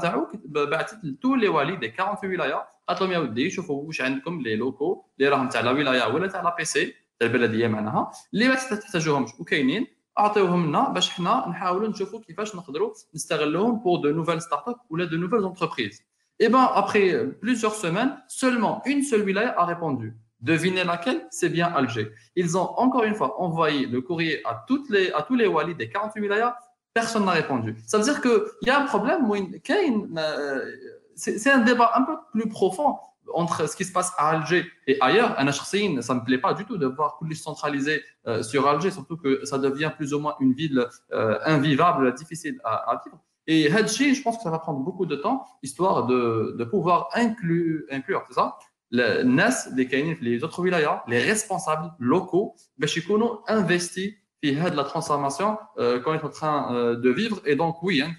tous les walis des 48 wilayas, قالت لهم يا ودي شوفوا واش عندكم لي لوكو اللي راهم تاع لا ولايه ولا تاع لا بي سي تاع البلديه معناها اللي ما تحتاجوهمش وكاينين اعطيوهم لنا باش حنا نحاولوا نشوفوا كيفاش نقدروا نستغلوهم pour de nouvelles startups ou de nouvelles entreprises. Et ben après plusieurs semaines, seulement une seule wilaya a répondu. Devinez laquelle? C'est bien Alger. Ils ont encore une fois envoyé le courrier à, toutes les, à tous les walis des 48 wilayas. Personne n'a répondu. Ça veut dire qu'il y a un problème. Euh, c'est un débat un peu plus profond entre ce qui se passe à Alger et ailleurs. Un ça ne me plaît pas du tout de voir tout centralisé euh, sur Alger, surtout que ça devient plus ou moins une ville euh, invivable, difficile à, vivre. Et Hadji, je pense que ça va prendre beaucoup de temps, histoire de, de pouvoir inclure, inclure c'est ça? Les autres wilayas, les responsables locaux, ben, ont investi dans la transformation euh, qu'on est en train euh, de vivre. Et donc, oui, hein,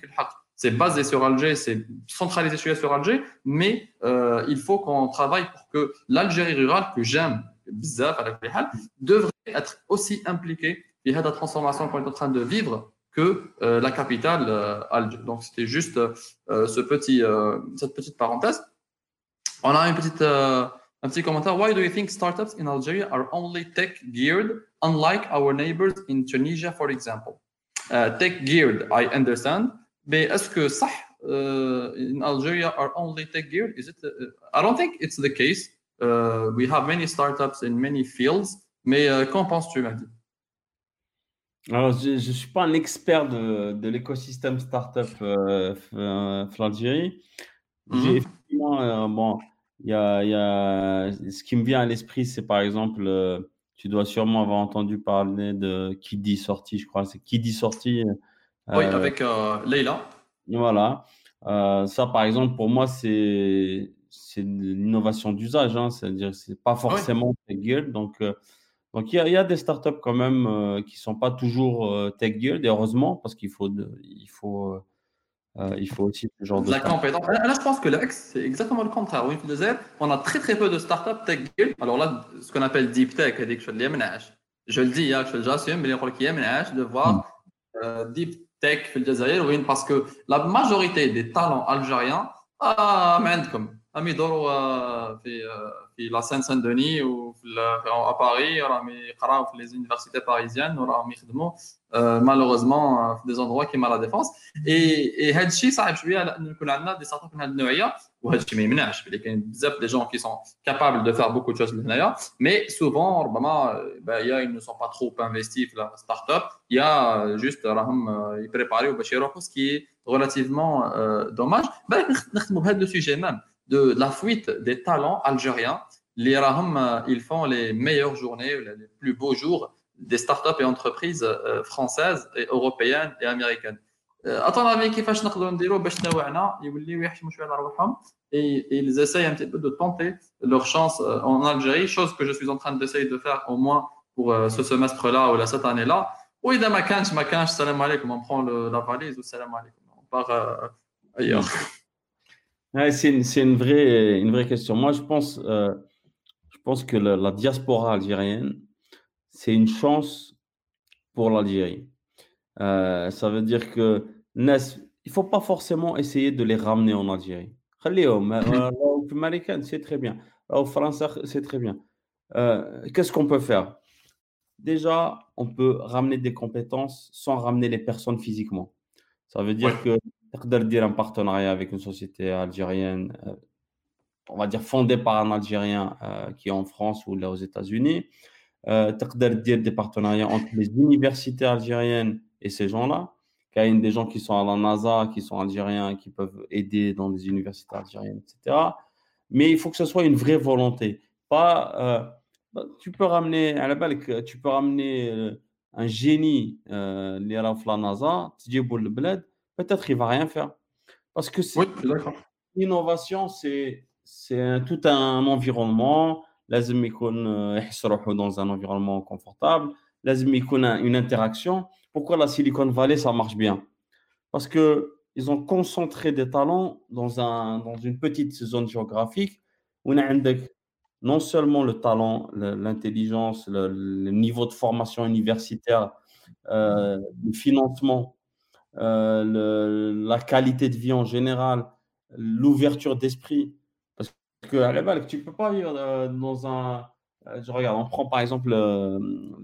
c'est basé sur Alger, c'est centralisé sur Alger, mais euh, il faut qu'on travaille pour que l'Algérie rurale, que j'aime, devrait être aussi impliquée dans la transformation qu'on est en train de vivre que la capitale Alger. Donc, c'était juste ce petit, cette petite parenthèse. On a une petite, euh, un petit commentaire. Why do you think startups in Algeria are only tech geared, unlike our neighbors in Tunisia, for example? Uh, tech geared, I understand. Mais est-ce uh, in Algeria are only tech geared? Is it? Uh, I don't think it's the case. Uh, we have many startups in many fields. Mais euh, qu'en penses-tu, Mahdi? Alors, je ne suis pas un expert de, de l'écosystème startup euh, euh, en Algérie. Mm -hmm. Effectivement, bon, il y a, y a, ce qui me vient à l'esprit, c'est par exemple, euh, tu dois sûrement avoir entendu parler de qui dit sortie, je crois. C'est qui dit sortie. oui, euh, avec euh, Leila. Voilà. Euh, ça, par exemple, pour moi, c'est c'est l'innovation d'usage. Hein, C'est-à-dire, c'est pas forcément tech guild. Donc, euh, donc il y, a, il y a des startups quand même euh, qui sont pas toujours tech guild. Et heureusement, parce qu'il faut, de, il faut euh, il faut aussi ce genre de. La compétence. Là, je pense que l'ex, c'est exactement le contraire. On a très très peu de startups tech guild. Alors là, ce qu'on appelle deep tech, je le dis, hein, j'assume, mais il de voir hmm. euh, deep tech parce que la majorité des talents algériens, ah, comme amis d'or, في لا سان سان دوني وفي باري راهم يقراو في لي زونيفرسيتي باريزيان وراهم يخدموا مالوغوزمون في دي زوندروا كيما لا ديفونس اي هذا الشيء صعب شويه لان يكون عندنا دي ستارت من هذه النوعيه وهذا الشيء ما يمنعش بلي كاين بزاف دي جون كي سون كابابل دو فار بوكو تشوز لهنايا مي سوفون ربما يا ils ne sont pas trop investis في لا ستارت اب يا جوست راهم يبريباريو باش يروحوا سكي relativement dommage بالك نخدموا بهذا لو سوجي ميم de la fuite des talents algériens. Les Raham, euh, ils font les meilleures journées, les plus beaux jours des startups et entreprises euh, françaises et européennes et américaines. À ton avis, كيفاش نقدروا نديروا باش نوعنا يوليو يحشموا شويه على روحهم et ils essayent un petit peu de tenter leur chance euh, en Algérie, chose que je suis en train d'essayer de faire au moins pour ce semestre-là ou là, cette année-là. Oui, dans ma canche, ma canche, salam alaikum, on prend le, la valise ou salam alaikum, on part ailleurs. c'est une, une, vraie, une vraie question. Moi, je pense, euh, je pense que la, la diaspora algérienne, c'est une chance pour l'Algérie. Euh, ça veut dire que il ne faut pas forcément essayer de les ramener en Algérie. [laughs] c'est très bien. Au français, c'est très bien. Euh, Qu'est-ce qu'on peut faire? Déjà, on peut ramener des compétences sans ramener les personnes physiquement. Ça veut dire que تقدر dire un partenariat avec une société algérienne, euh, on va dire fondée par un Algérien euh, qui est en France ou là aux États-Unis. Euh, dire des partenariats entre les universités algériennes et ces gens-là. Il y a des gens qui sont à la NASA, qui sont algériens, qui peuvent aider dans les universités algériennes, etc. Mais il faut que ce soit une vraie volonté. Pas, euh, bah, tu peux ramener à la balle, tu peux ramener un génie, euh, la NASA, tu dis le bled, peut-être qu'il va rien faire. Parce que c'est l'innovation, c'est c'est tout un environnement. لازم يكون يحس روحه dans un environnement confortable. لازم يكون une interaction. pourquoi la Silicon Valley, ça marche bien Parce qu'ils ont concentré des talents dans, un, dans une petite zone géographique où on a non seulement le talent, l'intelligence, le, niveau de formation universitaire, euh, le financement, euh, la qualité de vie en général, l'ouverture d'esprit. Parce que à tu ne peux pas vivre euh, dans un. Je regarde, on prend par exemple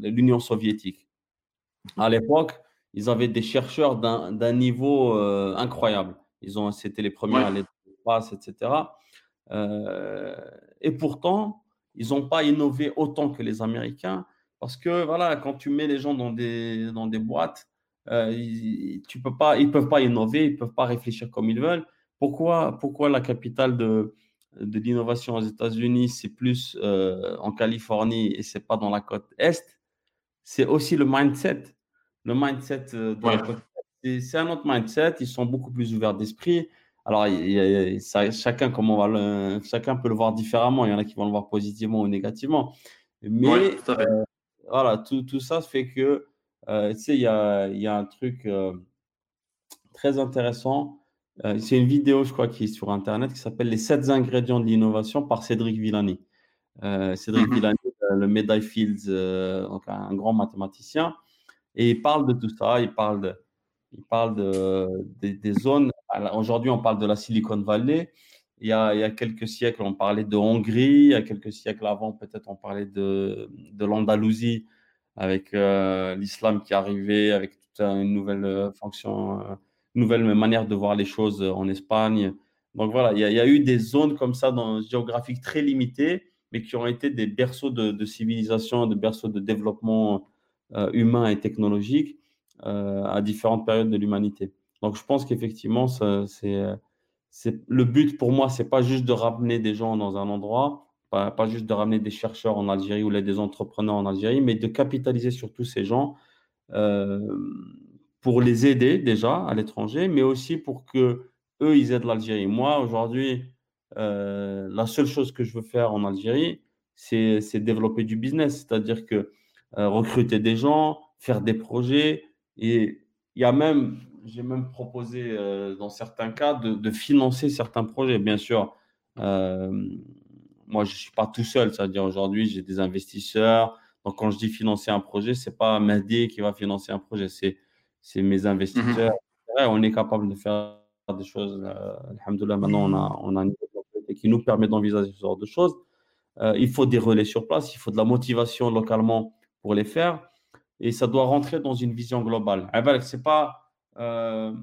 l'Union soviétique. À l'époque, ils avaient des chercheurs d'un niveau incroyable. Ils ont, c'était les premiers à l'espace, etc. et pourtant, ils n'ont pas innové autant que les Américains parce que voilà, quand tu mets les gens dans des, dans des boîtes, euh, ils, tu peux pas, ils peuvent pas innover, ils peuvent pas réfléchir comme ils veulent. Pourquoi, pourquoi la capitale de, de l'innovation aux États-Unis, c'est plus euh, en Californie et c'est pas dans la côte est? C'est aussi le mindset. Le mindset euh, de la côte est, c'est un autre mindset. Ils sont beaucoup plus ouverts d'esprit. Alors, chacun, comment on va chacun peut le voir différemment. Il y en a qui vont le voir positivement ou négativement. Mais euh, voilà, tout, tout, ça fait que, euh, tu sais, il y a, y a, un truc euh, très intéressant. c'est une vidéo, je crois, qui est sur Internet qui s'appelle Les 7 ingrédients de l'innovation par Cédric Villani. Cédric mhm. Villani, le Medai Fields, donc un grand mathématicien. Et il parle de tout ça. Il parle de, il parle de, des zones Aujourd'hui, on parle de la Silicon Valley. Il y, a, il y, a, quelques siècles, on parlait de Hongrie. Il y a quelques siècles avant, peut-être, on parlait de, de l'Andalousie avec euh, l'islam qui arrivait, avec toute une nouvelle euh, fonction, euh, une nouvelle manière de voir les choses en Espagne. Donc voilà, il y, a, eu des zones comme ça dans, géographiques très limitées, mais qui ont été des berceaux de, de civilisation, des berceaux de développement humain et technologique à différentes périodes de l'humanité. Donc, je pense qu'effectivement, c'est le but pour moi, c'est pas juste de ramener des gens dans un endroit, pas, juste de ramener des chercheurs en Algérie ou des entrepreneurs en Algérie, mais de capitaliser sur tous ces gens euh, pour les aider déjà à l'étranger, mais aussi pour que eux ils aident l'Algérie. Moi, aujourd'hui, euh, la seule chose que je veux faire en Algérie, c'est développer du business, c'est-à-dire que euh, recruter des gens, faire des projets. Et il y a même j'ai même proposé, dans certains cas, de, financer certains projets. Bien sûr, moi, je ne suis pas tout seul. C'est-à-dire, aujourd'hui, j'ai des investisseurs. Donc, quand je dis financer un projet, ce n'est pas Mehdi qui va financer un projet, c'est, c'est mes investisseurs. Mhm. on est capable de faire des choses. Euh, Alhamdoulilah, maintenant, on a, on a un niveau qui nous permet d'envisager ce genre de choses. il faut des relais sur place, il faut de la motivation localement pour les faire. Et ça doit rentrer dans une vision globale. Ce n'est pas euh,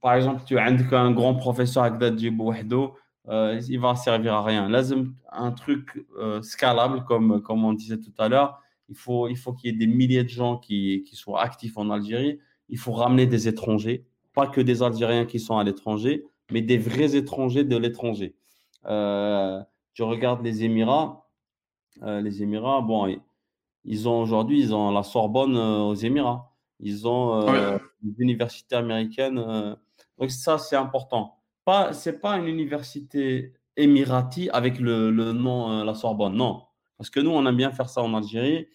par exemple, tu as un grand professeur euh, il va servir à rien. Là, un truc euh, scalable, comme, comme on disait tout à l'heure. Il faut qu'il faut qu'il y ait des milliers de gens qui, qui soient actifs en Algérie. Il faut ramener des étrangers, pas que des Algériens qui sont à l'étranger, mais des vrais étrangers de l'étranger. Euh, tu regardes les Émirats, euh, les Émirats, bon, ils ont aujourd'hui, ils ont la Sorbonne aux Émirats. Ils ont euh, une université américaine. Euh, donc ça, c'est important. Pas, c'est pas une université émirati avec le, le nom euh, la Sorbonne, non. Parce que nous, on aime bien faire ça en Algérie.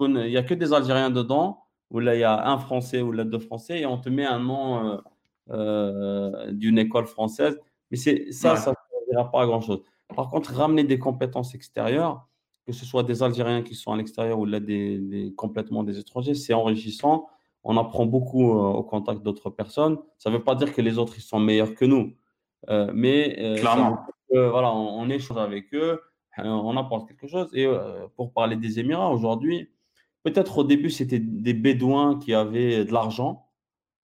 Il n'y a que des Algériens dedans, où là, il y a un Français ou là deux Français, et on te met un nom d'une école française. Mais c'est ça, ça ne servira pas à grand-chose. Par contre, ramener des compétences extérieures, que ce soit des Algériens qui sont à l'extérieur ou là des, des, complètement des étrangers, c'est enrichissant on apprend beaucoup euh, au contact d'autres personnes. Ça ne veut pas dire que les autres ils sont meilleurs que nous, euh, mais euh, voilà, on, échange avec eux, on apporte quelque chose. Et pour parler des Émirats aujourd'hui, peut-être au début c'était des Bédouins qui avaient de l'argent,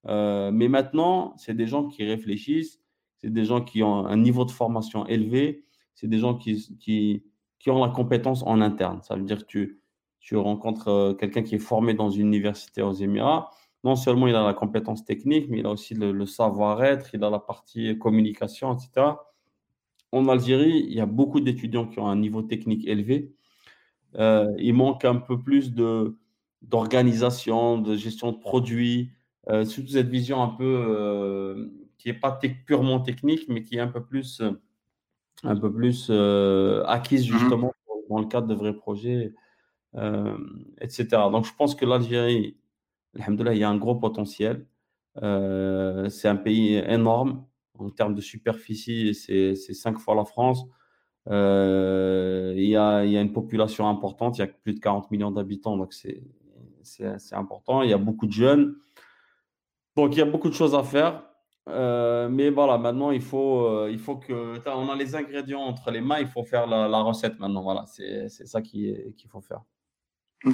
mais maintenant c'est des gens qui réfléchissent, c'est des gens qui ont un niveau de formation élevé, c'est des gens qui, qui, qui ont la compétence en interne. Ça veut dire que tu tu rencontres euh, quelqu'un qui est formé dans une université aux Émirats, non seulement il a la compétence technique, mais il a aussi le, savoir-être, il a la partie communication, etc. En Algérie, il y a beaucoup d'étudiants qui ont un niveau technique élevé. Euh, il manque un peu plus de, d'organisation, de gestion de produits, euh, surtout cette vision un peu qui n'est pas purement technique, mais qui est un peu plus, un peu plus acquise mmh justement dans le cadre de vrais projets euh, etc. Donc, je pense que l'Algérie Alhamdoulilah, il y a un gros potentiel. Euh, c'est un pays énorme en termes de superficie, c'est cinq fois la France. Euh, il, y a, y a, une population importante, il y a plus de 40 millions d'habitants, donc c'est important. Il y a beaucoup de jeunes. Donc il y a beaucoup de choses à faire. Euh, mais voilà, maintenant il faut, il faut que. On a les ingrédients entre les mains, il faut faire la, la recette maintenant. Voilà, c'est ça qu'il faut faire.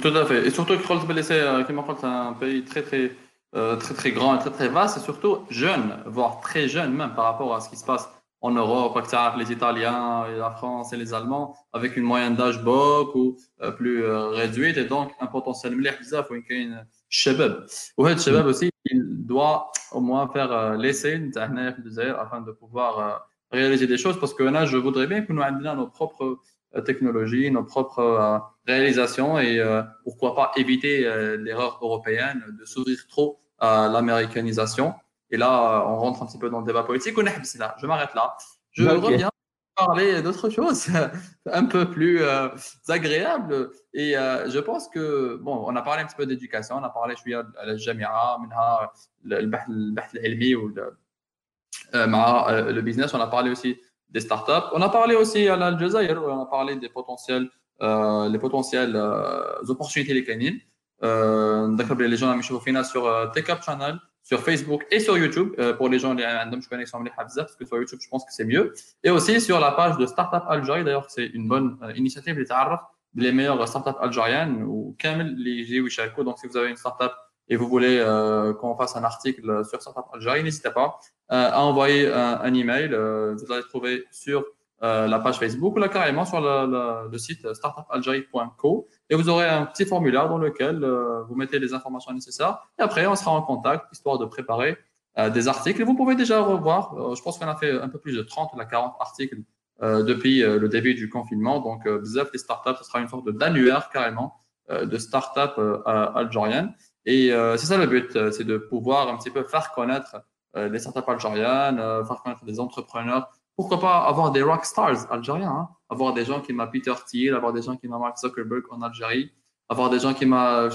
Tout à fait. Et surtout que c'est un pays très, très euh, très très grand et très très vaste et surtout jeune, voire très jeune même par rapport à ce qui se passe en Europe, les Italiens, la France et les Allemands, avec une moyenne d'âge beaucoup euh, plus euh, réduite et donc un potentiel مليح بزاف وين كاين الشباب وهذا الشباب aussi il doit au moins faire l'essai نتاع afin de pouvoir réaliser des choses parce que là je voudrais bien que nous ayons nos propres technologies, nos propres réalisation et euh, pourquoi pas éviter euh, l'erreur européenne de s'ouvrir trop à l'américanisation. Et là, on rentre un petit peu dans le débat politique. Là, je m'arrête là. Je reviens parler d'autres choses [laughs] un peu plus euh, agréables. Et je pense que, bon, on a parlé un petit peu d'éducation, on a parlé, je suis à la Jamia, le business, on a parlé aussi des startups. On a parlé aussi à l'Aljazair, on a parlé des potentiels euh, les potentielles euh, opportunités les canines. Euh, d'accord, les gens qui me sur TechUp Channel, sur Facebook et sur YouTube pour les gens qui je connais parce que sur YouTube je pense que c'est mieux et aussi sur la page de Startup Algérie d'ailleurs c'est une bonne initiative les meilleures startups algériennes ou Kamel les donc si vous avez une startup et vous voulez qu'on fasse un article sur Startup Algérie n'hésitez pas à envoyer un, un email vous allez trouver sur euh, la page Facebook ou là carrément sur le, le, site startupalgerie.co et vous aurez un petit formulaire dans lequel euh, vous mettez les informations nécessaires. Et après on sera en contact histoire de préparer euh, des articles. Et vous pouvez déjà revoir je pense qu'on a fait un peu plus de 30 ou 40 articles depuis le début du confinement. Donc BZF les startups ce sera une sorte d'annuaire carrément de startups algériennes et c'est ça le but c'est de pouvoir un petit peu faire connaître les startups algériennes faire connaître des entrepreneurs pourquoi pas avoir des rock stars algériens, hein? avoir des gens qui m'a Peter Thiel, avoir des gens qui m'a Mark Zuckerberg en Algérie, avoir des gens qui m'a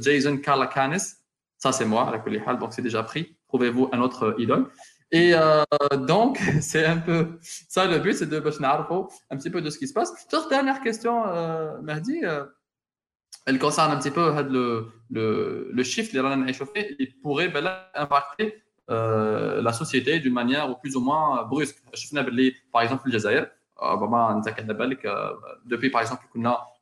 Jason Calacanis, ça c'est moi, donc c'est déjà pris. Trouvez-vous un autre idole. Et euh, donc, [laughs] c'est un peu ça le but, c'est de un petit peu de ce qui se passe. Toute dernière question, euh, euh, elle concerne un petit peu le, le, le shift, les échauffé, il pourrait ben, impacter euh, la société d'une manière plus ou moins brusque. par exemple, le Jazair, euh, depuis par exemple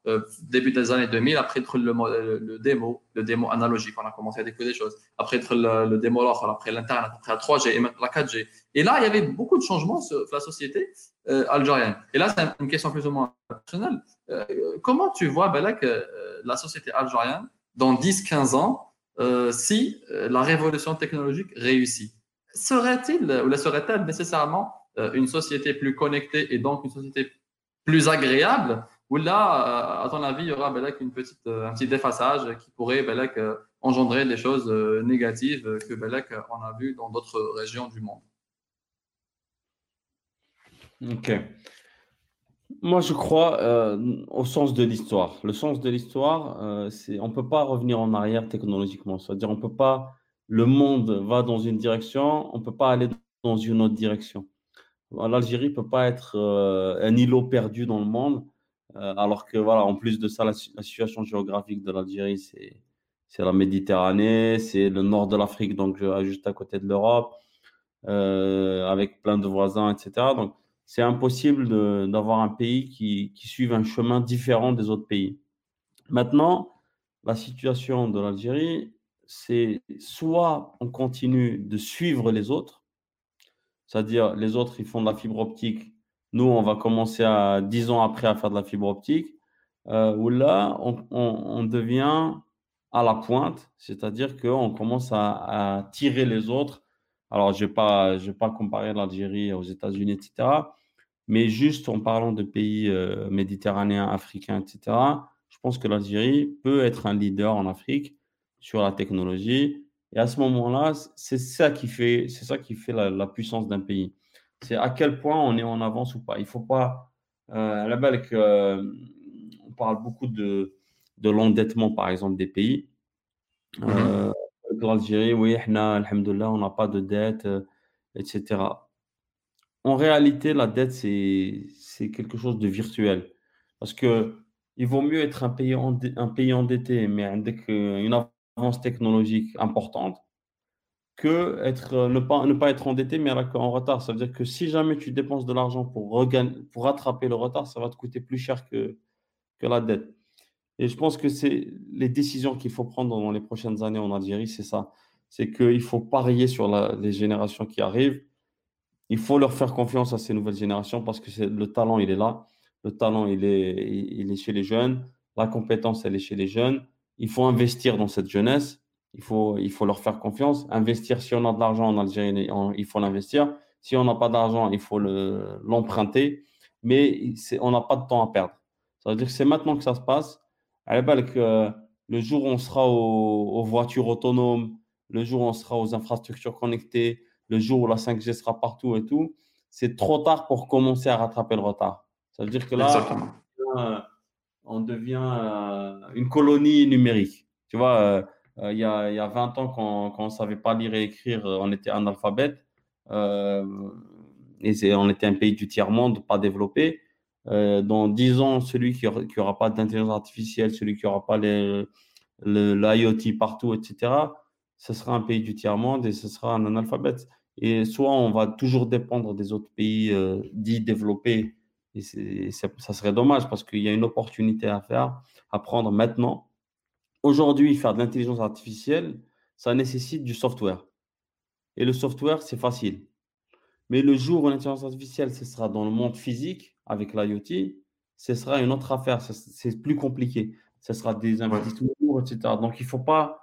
euh, début des années 2000 après le, le, démo le démo analogique on a commencé à découvrir des choses. Après le, le démo après l'internet après la 3G et maintenant la 4G et là il y avait beaucoup de changements sur la société algérienne. Et là c'est une question plus ou moins personnelle. Comment tu vois que la société algérienne dans 10-15 ans euh, si euh, la révolution technologique réussit. Serait-il ou serait-elle nécessairement euh, une société plus connectée et donc une société plus agréable ou là, à ton avis, il y aura ben, une petite, un petit défaçage qui pourrait ben, engendrer des choses négatives que ben, on a vu dans d'autres régions du monde? Ok. Moi, je crois euh, au sens de l'histoire. Le sens de l'histoire, euh, c'est on peut pas revenir en arrière technologiquement. C'est-à-dire, on peut pas. Le monde va dans une direction, on peut pas aller dans une autre direction. L'Algérie peut pas être euh, un îlot perdu dans le monde, alors que voilà, en plus de ça, la, situation géographique de l'Algérie, c'est c'est la Méditerranée, c'est le nord de l'Afrique, donc juste à côté de l'Europe, avec plein de voisins, etc. Donc c'est impossible d'avoir un pays qui, qui suive un chemin différent des autres pays. Maintenant, la situation de l'Algérie, c'est soit on continue de suivre les autres, c'est-à-dire les autres, ils font de la fibre optique, nous, on va commencer à 10 ans après à faire de la fibre optique, euh, où là, on, devient à la pointe, c'est-à-dire qu'on commence à tirer les autres alors, je ne vais, pas, je vais pas comparer l'Algérie aux États-Unis, etc. Mais juste en parlant de pays euh, méditerranéens, africains, etc., je pense que l'Algérie peut être un leader en Afrique sur la technologie. Et à ce moment-là, c'est ça qui fait, c'est ça qui fait la, puissance d'un pays. C'est à quel point on est en avance ou pas. Il ne faut pas. Euh, la belle euh, on parle beaucoup de, de l'endettement, par exemple, des pays. Mm-hmm. Avec l'Algérie, oui, on n'a pas de dette, euh, etc. En réalité, la dette, c'est quelque chose de virtuel. Parce que il vaut mieux être un pays, un pays endetté, mais avec une avance technologique importante, que être, euh, ne, pas, ne pas être endetté, mais en retard. Ça veut dire que si jamais tu dépenses de l'argent pour, pour rattraper le retard, ça va te coûter plus cher que, que la dette. Et je pense que c'est les décisions qu'il faut prendre dans les prochaines années en Algérie, c'est ça. C'est qu'il faut parier sur les générations qui arrivent. Il faut leur faire confiance à ces nouvelles générations parce que le talent, il est là. Le talent, il est, il est chez les jeunes. La compétence, elle est chez les jeunes. Il faut investir dans cette jeunesse. Il faut, il faut leur faire confiance. Investir, si on a de l'argent en Algérie, il faut l'investir. Si on n'a pas d'argent, il faut l'emprunter. Mais on n'a pas de temps à perdre. Ça veut dire que c'est maintenant que ça se passe. Que le jour où on sera aux, voitures autonomes, le jour où on sera aux infrastructures connectées, le jour où la 5G sera partout et tout, c'est trop tard pour commencer à rattraper le retard. Ça veut dire que là, on devient, euh, une colonie numérique. Tu vois, euh, euh, il, y a, il, y a, 20 ans, quand, quand on ne savait pas lire et écrire, on était analphabète. Euh, et on était un pays du tiers-monde, pas développé. Euh, dans 10 ans, celui qui n'aura pas d'intelligence artificielle, celui qui n'aura pas l'IoT partout, etc., ce sera un pays du tiers-monde et ce sera un analphabète. Et soit on va toujours dépendre des autres pays euh, dits développés, et ça serait dommage parce qu'il y a une opportunité à faire, à prendre maintenant Aujourd'hui, faire de l'intelligence artificielle, ça nécessite du software. Et le software, c'est facile. Mais le jour où l'intelligence artificielle, ce sera dans le monde physique, avec l'IoT, ce sera une autre affaire. C'est plus compliqué. Ce sera des investissements, etc. Donc, il ne faut, pas,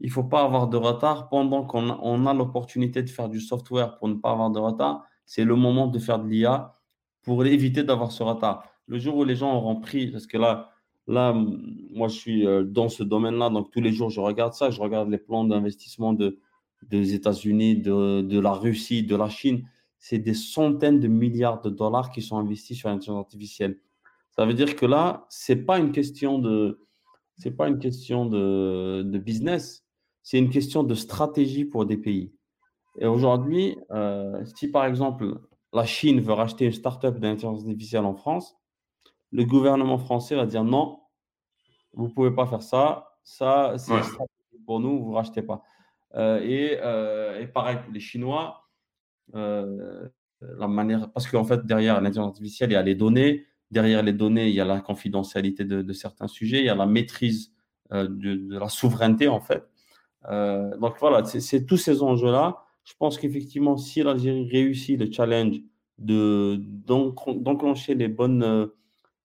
il faut pas avoir de retard pendant qu'on on a l'opportunité de faire du software pour ne pas avoir de retard. C'est le moment de faire de l'IA pour éviter d'avoir ce retard. Le jour où les gens auront pris, parce que là, Là, moi, je suis euh, dans ce domaine-là, donc tous les jours, je regarde ça. Je regarde les plans d'investissement de, des États-Unis, de, de, la Russie, de la Chine. C'est des centaines de milliards de dollars qui sont investis sur l'intelligence artificielle. Ça veut dire que là, c'est pas une question de, c'est pas une question de, de business, c'est une question de stratégie pour des pays. Et aujourd'hui, euh, si par exemple la Chine veut racheter une start-up d'intelligence artificielle en France, le gouvernement français va dire non, vous ne pouvez pas faire ça, ça c'est pour nous, vous ne rachetez pas. Euh, et, euh, et, pareil pour les Chinois, la manière, parce qu'en fait, derrière l'intelligence artificielle, il y a les données, derrière les données, il y a la confidentialité de, certains sujets, il y a la maîtrise de, de, la souveraineté, en fait. donc voilà, c'est tous ces enjeux-là. Je pense qu'effectivement, si l'Algérie réussit le challenge d'enclencher les bonnes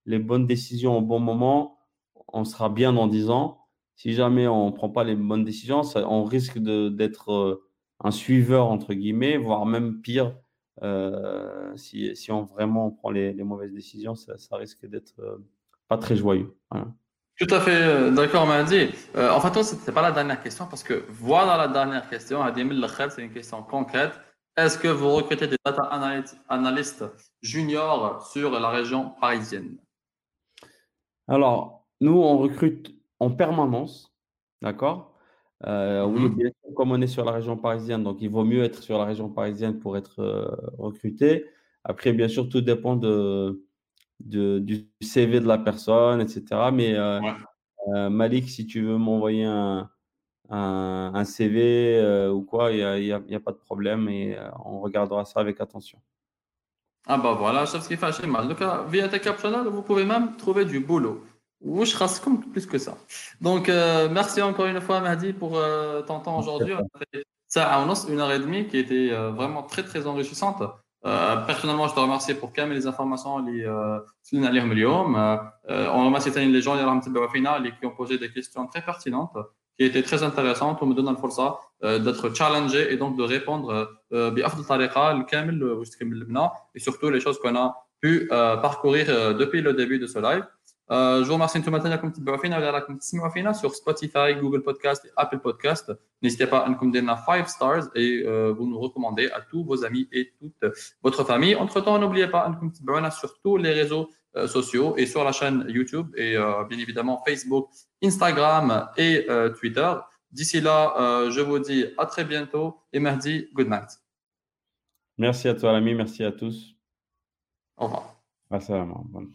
les bonnes décisions au bon moment, on sera bien dans 10 ans. Si jamais on ne prend pas les bonnes décisions, on risque d'être euh, un suiveur, entre guillemets, voire même pire. Euh, si, si, on vraiment prend les, mauvaises décisions, ça, risque d'être euh, pas très joyeux. Tout à fait d'accord, Mandy. en fait, ce n'était pas la dernière question parce que voilà la dernière question. C'est une question concrète. Est-ce que vous recrutez des data analystes juniors sur la région parisienne? Alors, nous, on recrute en permanence, d'accord? Euh, oui, mmh bien sûr, comme on est sur la région parisienne, donc il vaut mieux être sur la région parisienne pour être euh, recruté. Après, bien sûr, tout dépend de, du CV de la personne, etc. Mais euh, Malik, si tu veux m'envoyer un, CV ou quoi, il n'y a, a, pas de problème et on regardera ça avec attention. Ah bah voilà, ce qui fait mal. Donc, via Channel, vous pouvez même trouver du boulot. Oui, je rase comme plus que ça. Donc, euh, merci encore une fois, Mahdi, pour euh, ton temps aujourd'hui. On a fait une heure et demie, qui était euh, vraiment très, très enrichissante. Euh, personnellement, je te remercie pour quand même les informations, les, euh, euh, on remercie les gens, qui ont posé des questions très pertinentes qui étaient très intéressantes. on me donne la force d'être challengé et donc de répondre et surtout les choses qu'on a pu parcourir depuis le début de ce live. je vous remercie انتم ثاني تتبعوا فينا ولا راكم تسمعوا فينا sur Spotify, Google Podcast et Apple Podcast. N'hésitez pas à nous donner 5 stars et vous nous recommandez à tous vos amis et toute votre famille. Entre-temps, n'oubliez pas de nous suivre sur tous les réseaux euh, sociaux et sur la chaîne YouTube et euh, bien évidemment Facebook, Instagram et euh, Twitter. D'ici là, euh, je vous dis à très bientôt et Mahdi, good night. Merci à toi, l'ami. Merci à tous. Au revoir. Assalamu alaikum.